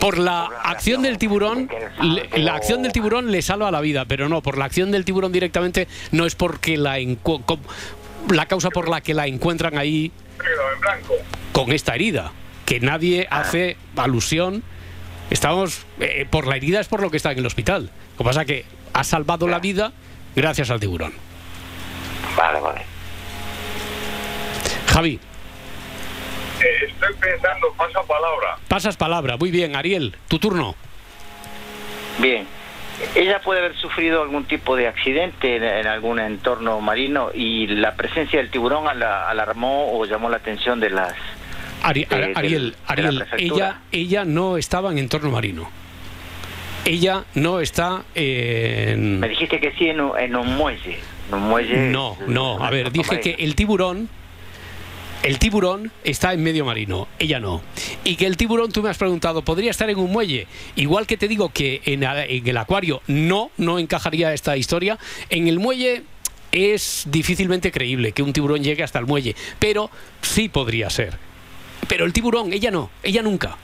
Por la acción del tiburón, le- la acción del tiburón le salva la vida, pero no, por la acción del tiburón directamente no es porque la la causa por la que la encuentran ahí con esta herida, que nadie hace alusión. Estamos eh, por la herida es por lo que está en el hospital. Lo que pasa que ha salvado la vida gracias al tiburón. Vale, vale. Javi, Eh, estoy pensando, pasa palabra. pasas palabra. Muy bien, Ariel, tu turno. Bien. Ella puede haber sufrido algún tipo de accidente en, en algún entorno marino y la presencia del tiburón ala- alarmó o llamó la atención de las... Ari- de- de- Ariel, de la Ariel, ella, ella no estaba en entorno marino. Ella no está en... Me dijiste que sí en un, en un muelle. En un muelle... No, no, a ver, dije que el tiburón, el tiburón está en medio marino, ella no. Y que el tiburón, tú me has preguntado, ¿podría estar en un muelle? Igual que te digo que en, en el acuario no, no encajaría esta historia, en el muelle es difícilmente creíble que un tiburón llegue hasta el muelle, pero sí podría ser. Pero el tiburón, ella no, ella nunca.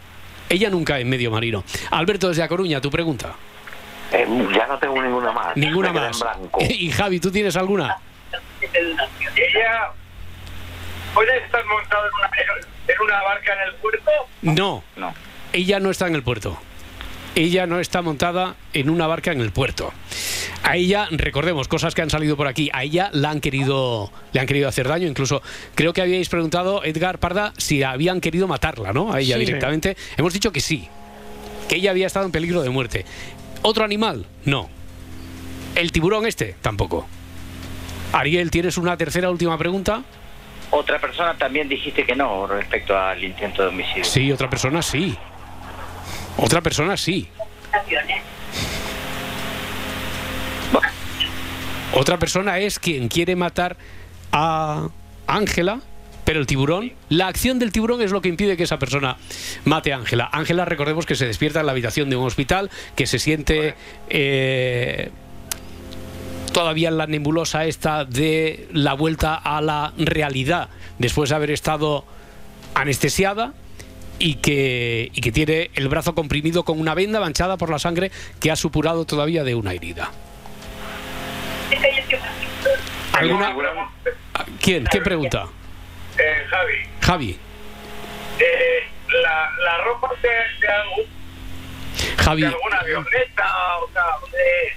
Ella nunca en medio marino. Alberto desde A Coruña, tu pregunta. Eh, ya no tengo ninguna más. Ninguna más. en blanco. Y Javi, ¿tú tienes alguna? Ella puede estar montada en una, en una barca en el puerto. No. No. Ella no está en el puerto. Ella no está montada en una barca en el puerto. A ella, recordemos, cosas que han salido por aquí, a ella la han querido, le han querido hacer daño. Incluso creo que habíais preguntado, Edgar Parda, si habían querido matarla, ¿no? A ella Sí. directamente. Hemos dicho que sí, que ella había estado en peligro de muerte. ¿Otro animal? No. ¿El tiburón este? Tampoco. Ariel, ¿tienes una tercera última pregunta? Otra persona también dijiste que no respecto al intento de homicidio. Sí, otra persona sí. Otra persona sí. Otra persona es quien quiere matar a Ángela, pero el tiburón, la acción del tiburón es lo que impide que esa persona mate a Ángela. Ángela, recordemos que se despierta en la habitación de un hospital, que se siente eh, todavía en la nebulosa esta de la vuelta a la realidad después de haber estado anestesiada y que, y que tiene el brazo comprimido con una venda manchada por la sangre que ha supurado todavía de una herida. ¿Alguna? ¿Quién? ¿Quién pregunta? Eh, Javi, Javi. eh, la, la ropa de, de, algún- Javi. de alguna avioneta, o sea, de,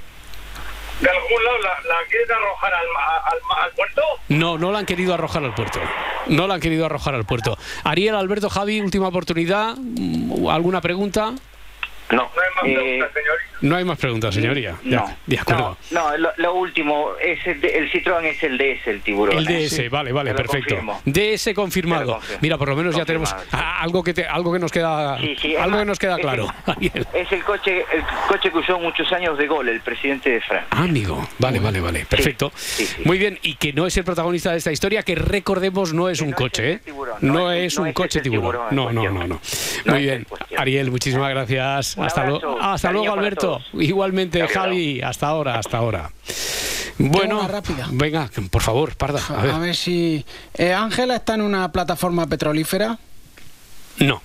de algún lado, la, la quieren arrojar al, puerto. No, no la han querido arrojar al puerto. No la han querido arrojar al puerto. Ariel, Alberto, Javi, última oportunidad. ¿Alguna pregunta? No. Eh, No hay más preguntas, señoría. Ya, no, de acuerdo. No, lo, lo último, es el, de- el Citroën es el DS, el tiburón. El ¿eh? DS, vale, vale, lo perfecto. confirmo. DS confirmado. Mira, por lo menos ya tenemos ah, algo que te- algo que nos queda Sí, sí, es algo que nos queda claro. Es el coche, el coche que usó muchos años de gol, el presidente de Francia. Ah, amigo. Vale, vale, vale. Perfecto. Muy bien. Y que no es el protagonista de esta historia, que recordemos no es un coche, ¿eh? No es un coche tiburón. No, no, no, no. Muy bien. Ariel, muchísimas gracias. Hasta, luego hasta Alberto. Igualmente. Javi. Hasta ahora, hasta ahora. Bueno, una rápida. venga, por favor, Parda. A ver. A ver si. eh, Ángela está en una plataforma petrolífera. No.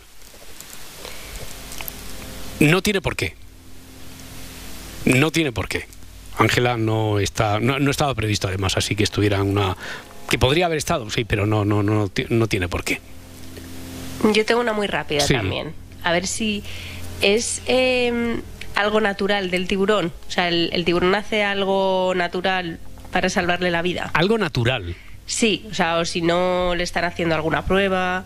No tiene por qué. No tiene por qué. Ángela no está, no, no estaba previsto además, así que estuviera en una que podría haber estado, sí, pero no, no, no, no tiene por qué. Yo tengo una muy rápida Sí. también. A ver si es eh, algo natural del tiburón. O sea, el, el tiburón hace algo natural para salvarle la vida. Algo natural. Sí, o sea, o si no le están haciendo alguna prueba,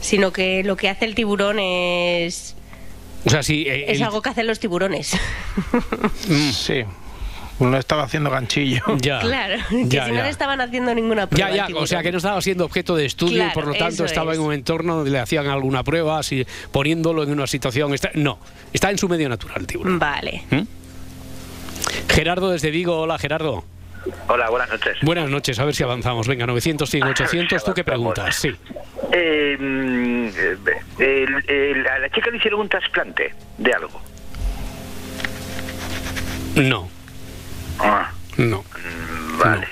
sino que lo que hace el tiburón es O sea, sí. eh, es el- algo que hacen los tiburones. Sí. Uno estaba haciendo ganchillo. Ya. claro, que Ya, si no ya. le estaban haciendo ninguna prueba. Ya, ya, o sea que no estaba siendo objeto de estudio y por lo tanto estaba es. en un entorno donde le hacían alguna prueba, así, poniéndolo en una situación. está- no, está en su medio natural, tiburón. Vale. ¿Mm? Gerardo desde Vigo, hola Gerardo. Hola, buenas noches. Buenas noches, a ver si avanzamos. Venga, 900, 100, 800, ¿tú qué preguntas? Sí. Eh, mm, eh, a la chica le hicieron un trasplante de algo. No, Ah, no. vale.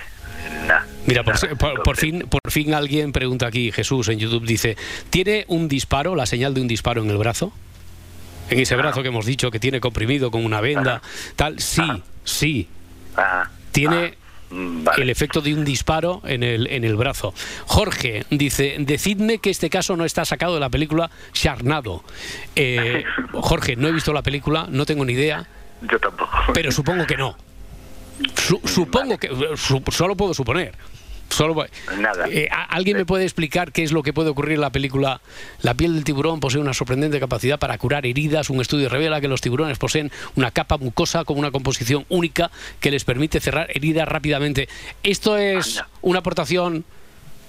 Nah. Mira, por, por- por fin, por fin alguien pregunta aquí, Jesús en YouTube dice, ¿tiene un disparo, la señal de un disparo en el brazo? En ese brazo que hemos dicho que tiene comprimido con una venda, tal, sí, sí. Ah, Tiene el efecto de un disparo en el, en el brazo. Jorge dice, decidme que este caso no está sacado de la película Sharnado. Eh, Jorge, no he visto la película, no tengo ni idea, Yo tampoco. pero supongo que no. Su- supongo que... su- solo puedo suponer. Solo, Nada. Eh, ¿a- ¿Alguien me puede explicar qué es lo que puede ocurrir en la película? La piel del tiburón posee una sorprendente capacidad para curar heridas. Un estudio revela que los tiburones poseen una capa mucosa con una composición única que les permite cerrar heridas rápidamente. ¿Esto es una aportación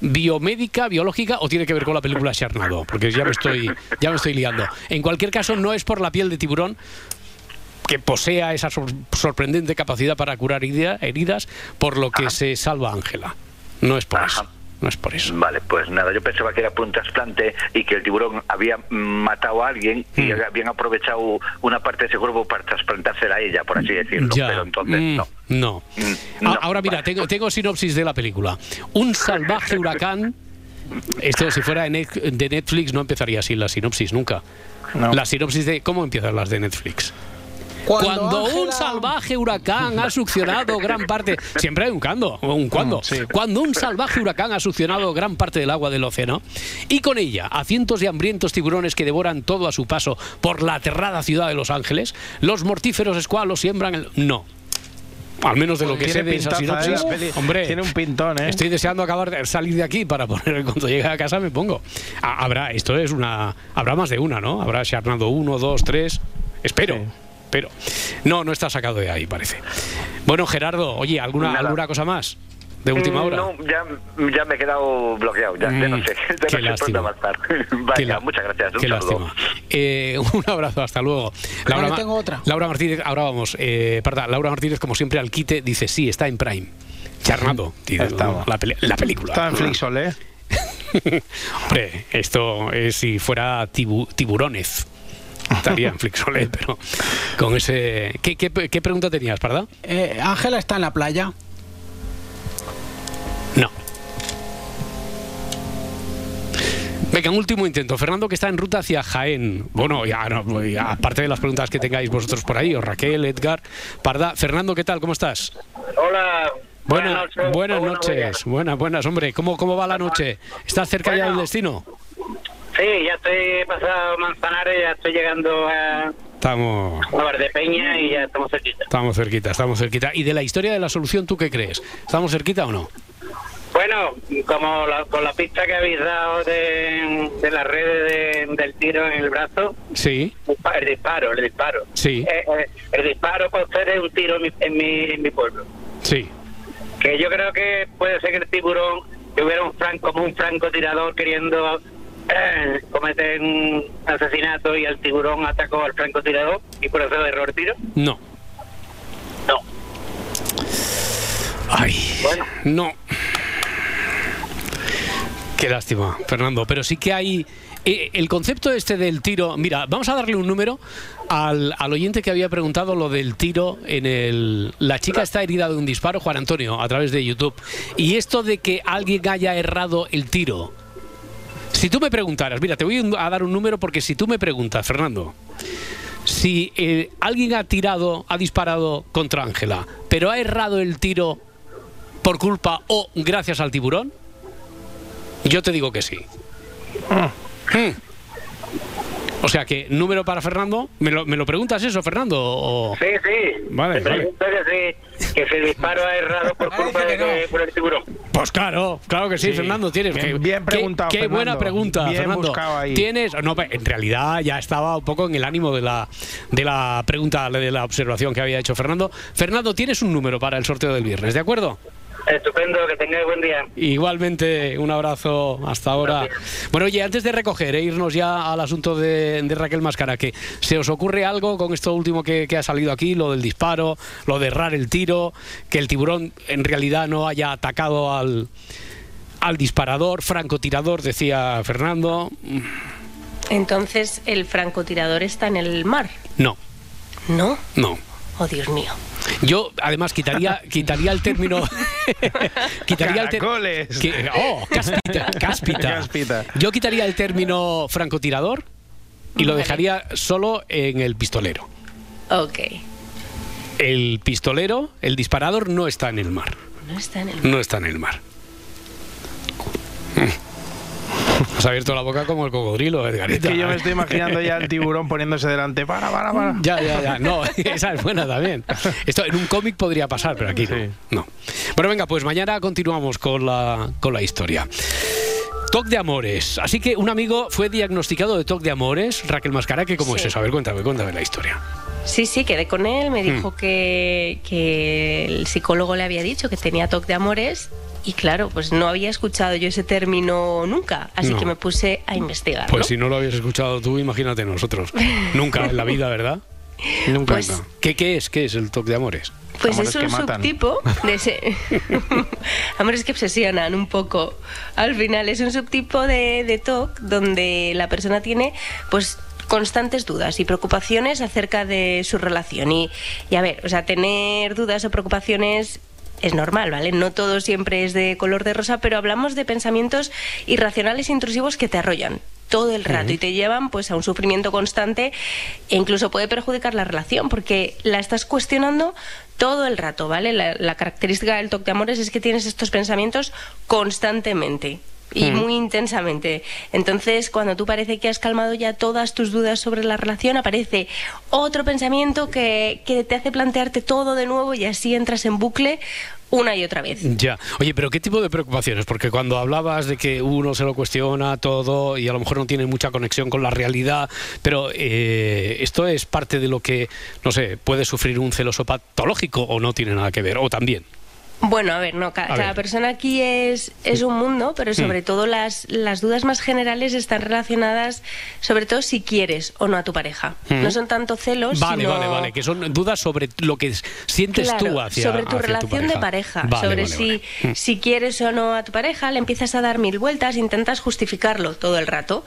biomédica, biológica o tiene que ver con la película Sharnado? Porque ya me estoy, ya me estoy liando. En cualquier caso, no es por la piel de tiburón que posea esa sor- sorprendente capacidad para curar herida- heridas, por lo que se salva Ángela. No es por eso. No es por eso. Vale, pues nada, yo pensaba que era por un trasplante y que el tiburón había mm, matado a alguien y Mm. habían aprovechado una parte de ese cuerpo para trasplantársela a ella, por así decirlo. Ya. Pero entonces Mm, no. no. no, Ahora mira, tengo, tengo sinopsis de la película. Un salvaje huracán. Esto si fuera de Netflix no empezaría así la sinopsis nunca. La sinopsis de cómo empiezan las de Netflix. Cuando, un salvaje huracán ha succionado gran parte, siempre hay un cuando, un cuando. Cuando un salvaje huracán ha succionado gran parte del agua del océano y con ella a cientos de hambrientos tiburones que devoran todo a su paso por la aterrada ciudad de Los Ángeles, los mortíferos escualos siembran el no. Al menos de lo que Tiene sé de esa sinopsis. ¿eh? La peli- Hombre, tiene un pintón, ¿eh? Estoy deseando acabar de salir de aquí para poner cuando llegue a casa me pongo. Habrá, esto es una, habrá más de una, ¿no? Habrá Sharnado 1, 2, 3. Espero. Pero no, no está sacado de ahí, parece. Bueno, Gerardo, oye, ¿alguna, Nada. alguna cosa más? De última Mm, hora. No, ya, ya me he quedado bloqueado, ya, ya no Mm, sé, ya qué no sé lástima. Vaya, muchas gracias, un Qué lástima. Eh, un abrazo, hasta luego. Ma- tengo otra. Laura Martínez, ahora vamos. Eh, perdón, Laura Martínez, como siempre, al quite, dice: Sí, está en Prime. Charnado, la, peli- la película. Está en Flixol, ¿eh? Hombre, esto es si fuera tibu- tiburones. Estaría en Flixolet, pero con ese. ¿Qué, qué, qué pregunta tenías, verdad? Eh, Ángela está en la playa. No. Venga, un último intento. Fernando, que está en ruta hacia Jaén. Bueno, ya, no, ya, aparte de las preguntas que tengáis vosotros por ahí, o Raquel, Edgar, Parda. Fernando, ¿qué tal? ¿Cómo estás? Hola. Buena- noches. buenas noches. Buenas, buenas, hombre. ¿Cómo, ¿Cómo va la noche? ¿Estás cerca ya del destino? Sí, ya estoy pasado Manzanares, ya estoy llegando a, Estamos. a Valdepeña y ya estamos cerquita. Estamos cerquita, estamos cerquita. ¿Y de la historia de la solución, tú qué crees? ¿Estamos cerquita o no? Bueno, como la- con la pista que habéis dado de, de las redes de- del tiro en el brazo, Sí, el disparo, el disparo. Sí. Eh, eh, el disparo puede ser es un tiro en mi, en mi, en mi pueblo. sí. Que yo creo que puede ser que el tiburón, que hubiera un franco, como un francotirador queriendo eh, cometer un asesinato y el tiburón atacó al francotirador y por eso error el tiro. No. No. Ay. No. Qué lástima, Fernando. Pero sí que hay. eh, el concepto este del tiro. Mira, vamos a darle un número al, al oyente que había preguntado lo del tiro en el. La chica está herida de un disparo, Juan Antonio, a través de YouTube. Y esto de que alguien haya errado el tiro. Si tú me preguntaras, mira, te voy a dar un número porque si tú me preguntas, Fernando, si eh, alguien ha tirado, ha disparado contra Ángela, pero ha errado el tiro por culpa o gracias al tiburón? Yo te digo que sí. Hmm. O sea que, número para Fernando. ¿Me lo, me lo preguntas eso, Fernando? O... Sí, sí. Vale, Te vale. que sí, que si el disparo ha errado por culpa de que, por el tiburón. Pues claro, claro que sí, Sí. Fernando, tienes. Bien- bien preguntado, Qué, buena pregunta, Bien Fernando. buscado ahí. Tienes, no, en realidad ya estaba un poco en el ánimo de la, de la pregunta, de la observación que había hecho Fernando. Fernando, tienes un número para el sorteo del viernes, ¿de acuerdo? Estupendo, que tengáis buen día. Igualmente, un abrazo hasta ahora. Bueno, oye, antes de recoger e irnos ya al asunto de, de Raquel Mascara, que ¿se os ocurre algo con esto último que, que ha salido aquí, lo del disparo, lo de errar el tiro, que el tiburón en realidad no haya atacado al, al disparador, francotirador, decía Fernando? Entonces, ¿el francotirador está en el mar? No, No. no. Oh, Dios mío. Yo además quitaría quitaría el término quitaría el término Caracoles. oh cáspita, cáspita Cáspita. yo quitaría el término francotirador y lo dejaría solo en el pistolero Ok. el pistolero el disparador no está en el mar No está en el mar. no está en el mar Has abierto la boca como el cocodrilo, Es Edgarita. que yo me estoy imaginando ya el tiburón poniéndose delante. Para, para, para. Ya, ya, ya. No, esa es buena también. Esto en un cómic podría pasar, pero aquí no. no. Bueno, venga, pues mañana continuamos con la, con la historia. TOC de amores. Así que un amigo fue diagnosticado de TOC de amores, Raquel Mascara, que cómo es eso. A ver, cuéntame, cuéntame la historia. Sí, sí, quedé con él, me dijo Mm. que, que el psicólogo le había dicho que tenía TOC de amores y claro, pues no había escuchado yo ese término nunca, así No. que me puse a investigar. Pues ¿no? si no lo habías escuchado tú, imagínate nosotros. Nunca en la vida, ¿verdad? Nunca. Pues- ¿Qué, ¿Qué es? ¿Qué es el TOC de amores? Pues Amores es un subtipo de ese. Amores que obsesionan un poco. Al final es un subtipo de, de TOC donde la persona tiene, pues constantes dudas y preocupaciones acerca de su relación y, y a ver, o sea, tener dudas o preocupaciones es normal, ¿vale? No todo siempre es de color de rosa, pero hablamos de pensamientos irracionales e intrusivos que te arrollan todo el rato y te llevan pues a un sufrimiento constante e incluso puede perjudicar la relación porque la estás cuestionando todo el rato, ¿vale? La, la característica del toque de amores es que tienes estos pensamientos constantemente y Mm. muy intensamente. Entonces, cuando tú parece que has calmado ya todas tus dudas sobre la relación, aparece otro pensamiento que, que te hace plantearte todo de nuevo y así entras en bucle una y otra vez. Ya. Oye, pero ¿qué tipo de preocupaciones? Porque cuando hablabas de que uno se lo cuestiona todo y a lo mejor no tiene mucha conexión con la realidad, pero eh, esto es parte de lo que, no sé, puede sufrir un celoso patológico o no tiene nada que ver, o también. Bueno, a ver, no, ca- A cada ver. persona aquí es, es un mundo, pero sobre Mm. todo las, las dudas más generales están relacionadas, sobre todo si quieres o no a tu pareja. Mm. No son tanto celos, Vale, sino... vale, vale, que son dudas sobre lo que sientes Claro, tú hacia sobre tu hacia relación de pareja, Vale, sobre vale, si, vale. Mm. si quieres o no a tu pareja, le empiezas a dar mil vueltas, intentas justificarlo todo el rato.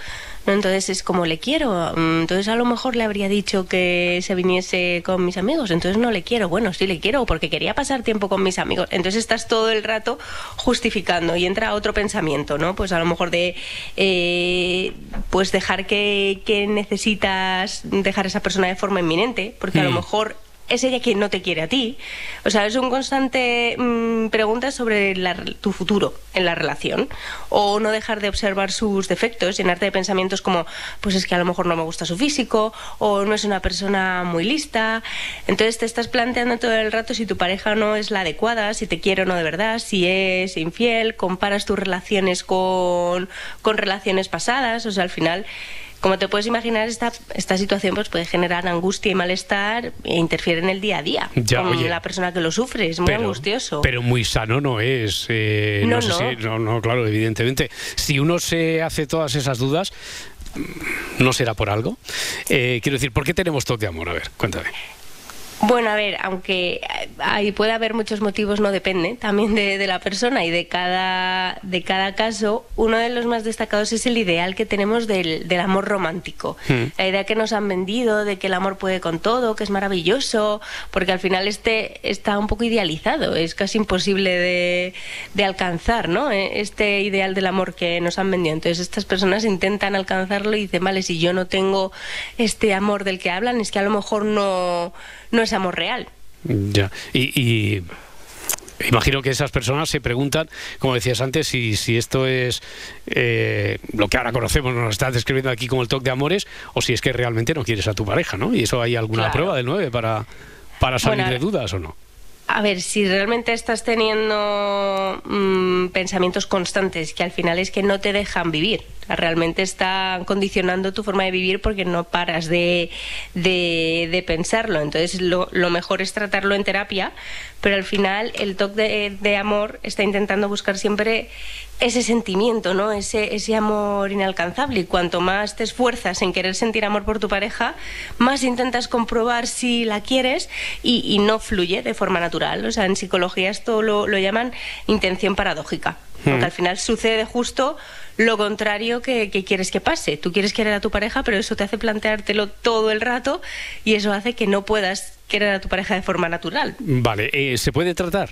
Entonces es como le quiero, mm, entonces a lo mejor le habría dicho que se viniese con mis amigos, entonces no le quiero, bueno, sí le quiero porque quería pasar tiempo con mis amigos, entonces estás todo el rato justificando y entra otro pensamiento, ¿no? Pues a lo mejor de eh, pues dejar que, que necesitas dejar a esa persona de forma inminente, porque a lo Mm. mejor es ella quien no te quiere a ti. O sea, es un constante mm, pregunta sobre tu futuro en la relación. O no dejar de observar sus defectos, llenarte de pensamientos como, pues es que a lo mejor no me gusta su físico, o no es una persona muy lista. Entonces te estás planteando todo el rato si tu pareja no es la adecuada, si te quiere o no de verdad, si es infiel, comparas tus relaciones con, con relaciones pasadas. O sea, al final como te puedes imaginar, esta, esta situación pues, puede generar angustia y malestar e interfiere en el día a día Ya, con oye. la persona que lo sufre. Es muy angustioso. Pero muy sano no es. eh, no, No, sé no. si- no, no, claro, evidentemente. Si uno se hace todas esas dudas, ¿no será por algo? Eh, quiero decir, ¿por qué tenemos toque de amor? A ver, cuéntame. Bueno, a ver, aunque ahí puede haber muchos motivos, no depende también de, de la persona y de cada, de cada caso. Uno de los más destacados es el ideal que tenemos del, del amor romántico. La idea que nos han vendido de que el amor puede con todo, que es maravilloso, porque al final este está un poco idealizado, es casi imposible de, de alcanzar, ¿no? Eh, Este ideal del amor que nos han vendido. Entonces estas personas intentan alcanzarlo y dicen, vale, si yo no tengo este amor del que hablan, es que a lo mejor no, no es amor real. Ya. Y, y imagino que esas personas se preguntan, como decías antes, si, si esto es eh, lo que ahora conocemos, nos estás describiendo aquí como el toque de amores, o si es que realmente no quieres a tu pareja, ¿no? Y eso hay alguna Claro. prueba del 9 para, para salir Bueno, de dudas o no. A ver, si realmente estás teniendo mm, pensamientos constantes que al final es que no te dejan vivir, realmente están condicionando tu forma de vivir porque no paras de, de- de pensarlo. Entonces lo, mejor es tratarlo en terapia, pero al final el toque de amor está intentando buscar siempre ese sentimiento, ¿no? Ese, ese amor inalcanzable. Y cuanto más te esfuerzas en querer sentir amor por tu pareja, más intentas comprobar si la quieres y, y no fluye de forma natural. O sea, en psicología esto lo, lo llaman intención paradójica. Porque Mm. al final sucede justo lo contrario que, que quieres que pase. Tú quieres querer a tu pareja, pero eso te hace planteártelo todo el rato y eso hace que no puedas querer a tu pareja de forma natural. Vale, eh, ¿se puede tratar?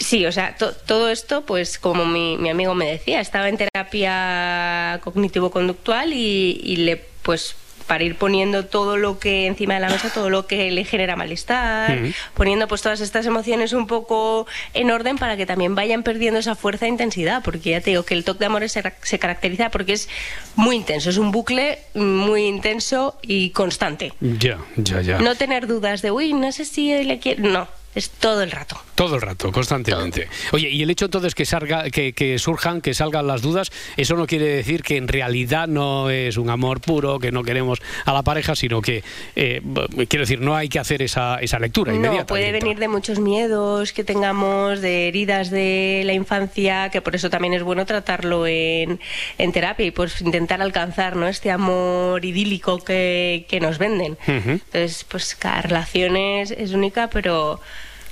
Sí, o sea, to- todo esto, pues como mi, mi amigo me decía, estaba en terapia cognitivo-conductual y, y le, pues para ir poniendo todo lo que encima de la mesa, todo lo que le genera malestar, poniendo pues todas estas emociones un poco en orden para que también vayan perdiendo esa fuerza e intensidad, porque ya te digo que el toque de amores se, se caracteriza porque es muy intenso, es un bucle muy intenso y constante. Ya, ya, ya. No tener dudas de, uy, no sé si le quiero, no, es todo el rato. Todo el rato, constantemente. Oye, y el hecho entonces que, salga, que, que surjan, que salgan las dudas, eso no quiere decir que en realidad no es un amor puro, que no queremos a la pareja, sino que, eh, quiero decir, no hay que hacer esa, esa lectura No, inmediata. puede venir de muchos miedos que tengamos, de heridas de la infancia, que por eso también es bueno tratarlo en, en terapia y pues intentar alcanzar ¿no? este amor idílico que, que nos venden. Entonces, pues cada relación es, es única, pero,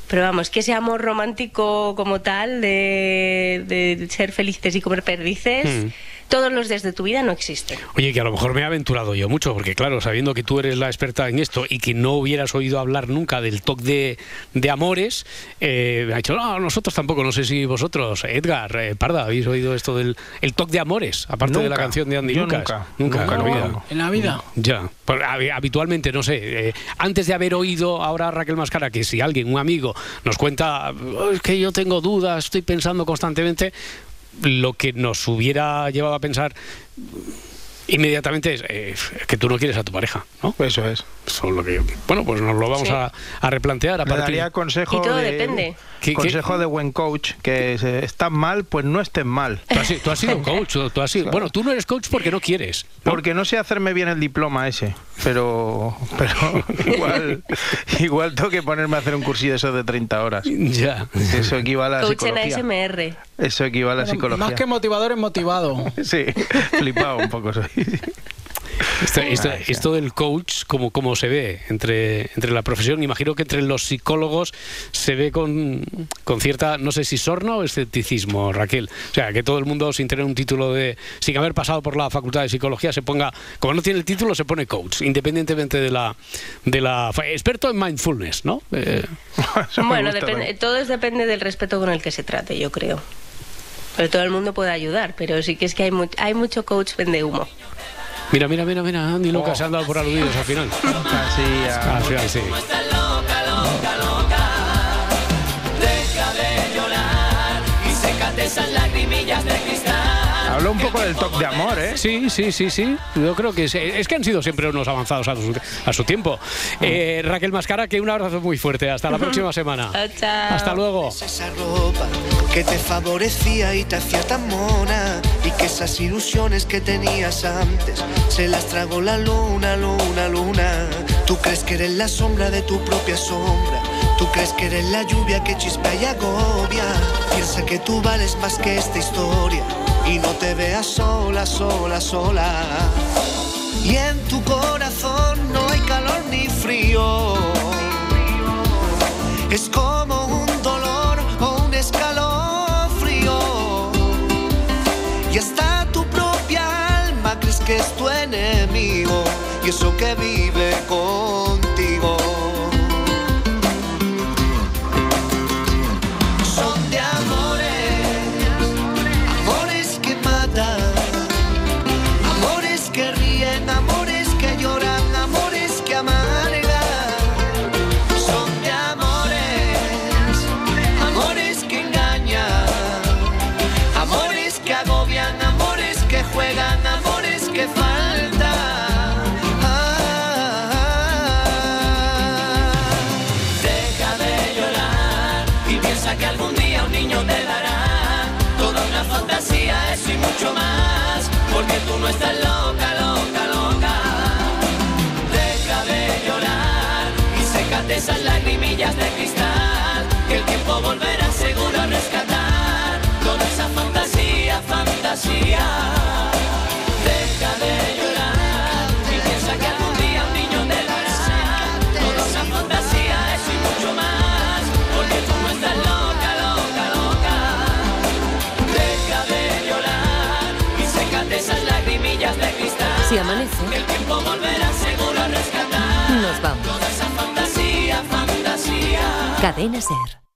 pero vamos, que ese amor romántico como tal, de, de ser felices y comer perdices, Mm. Todos los días de tu vida no existen. Oye, que a lo mejor me he aventurado yo mucho, porque claro, sabiendo que tú eres la experta en esto y que no hubieras oído hablar nunca del toque de, de amores, eh, me ha dicho, no, nosotros tampoco, no sé si vosotros, Edgar, eh, Parda, habéis oído esto del el toque de amores, aparte de la canción de Andy Yo Lucas. nunca. Nunca, Nunca, en la vida. En la vida. Ya, Pues, hab- habitualmente, no sé, eh, antes de haber oído ahora a Raquel Mascara que si alguien, un amigo, nos cuenta, "Oh, es que yo tengo dudas, estoy pensando constantemente, lo que nos hubiera llevado a pensar inmediatamente es eh, que tú no quieres a tu pareja, ¿no? Eso es. Eso es lo que, bueno, pues nos lo vamos Sí. a, a replantear a daría consejo Y todo de, depende. ¿Qué- qué? consejo de buen coach, que se- estás mal, pues no estés mal. Tú has, si- tú has sido coach, tú has sido, bueno, tú no eres coach porque no quieres. ¿no? Porque no sé hacerme bien el diploma ese, pero, pero igual, igual tengo que ponerme a hacer un cursillo de esos de 30 horas. Ya. Eso equivale a la Coach en psicología. ASMR. Eso equivale a Más psicología. que motivador es motivado. Sí, flipado un poco soy. Esto, esto- esto del coach, como, como se ve entre, entre la profesión, imagino que entre los psicólogos se ve con, con cierta, no sé si sorna o escepticismo, Raquel. O sea, que todo el mundo sin tener un título de, sin haber pasado por la facultad de psicología, se ponga, como no tiene el título, se pone coach, independientemente de la, de la experto en mindfulness, ¿no? Eh, Bueno, depende, todo es depende del respeto con el que se trate, yo creo. Pero todo el mundo puede ayudar, pero sí que es que hay, mu- hay mucho coach vende humo. Mira, mira, mira, mira, Andy Lucas se han dado por aludidos al final. Al final, sí. Poco del toque de amor, ¿eh? Sí, sí, sí, sí. Yo creo que es, es que han sido siempre unos avanzados a su, a su tiempo. Eh, Raquel Mascara, que un abrazo muy fuerte. Hasta la próxima semana. Hasta luego. Esa ropa que te favorecía y te hacía tan mona y que esas ilusiones que tenías antes se las tragó la luna, luna, luna. Tú crees que eres la sombra de tu propia sombra. Tú crees que eres la lluvia que chispea y agobia. Piensa que tú vales más que esta historia y no te veas sola, sola, sola. Y en tu corazón no hay calor ni frío. es como un dolor o un escalofrío. Y hasta tu propia alma crees que es tu enemigo y eso que vive contigo. Fantasía. Deja de llorar y piensa que algún día un niño te dará toda una fantasía, eso y mucho más, porque tú no estás loca, loca, loca. Deja de llorar y sécate esas lagrimillas de cristal. Si amanece, el tiempo volverá seguro a rescatar nos vamos. toda esa fantasía, fantasía. Cadena Ser.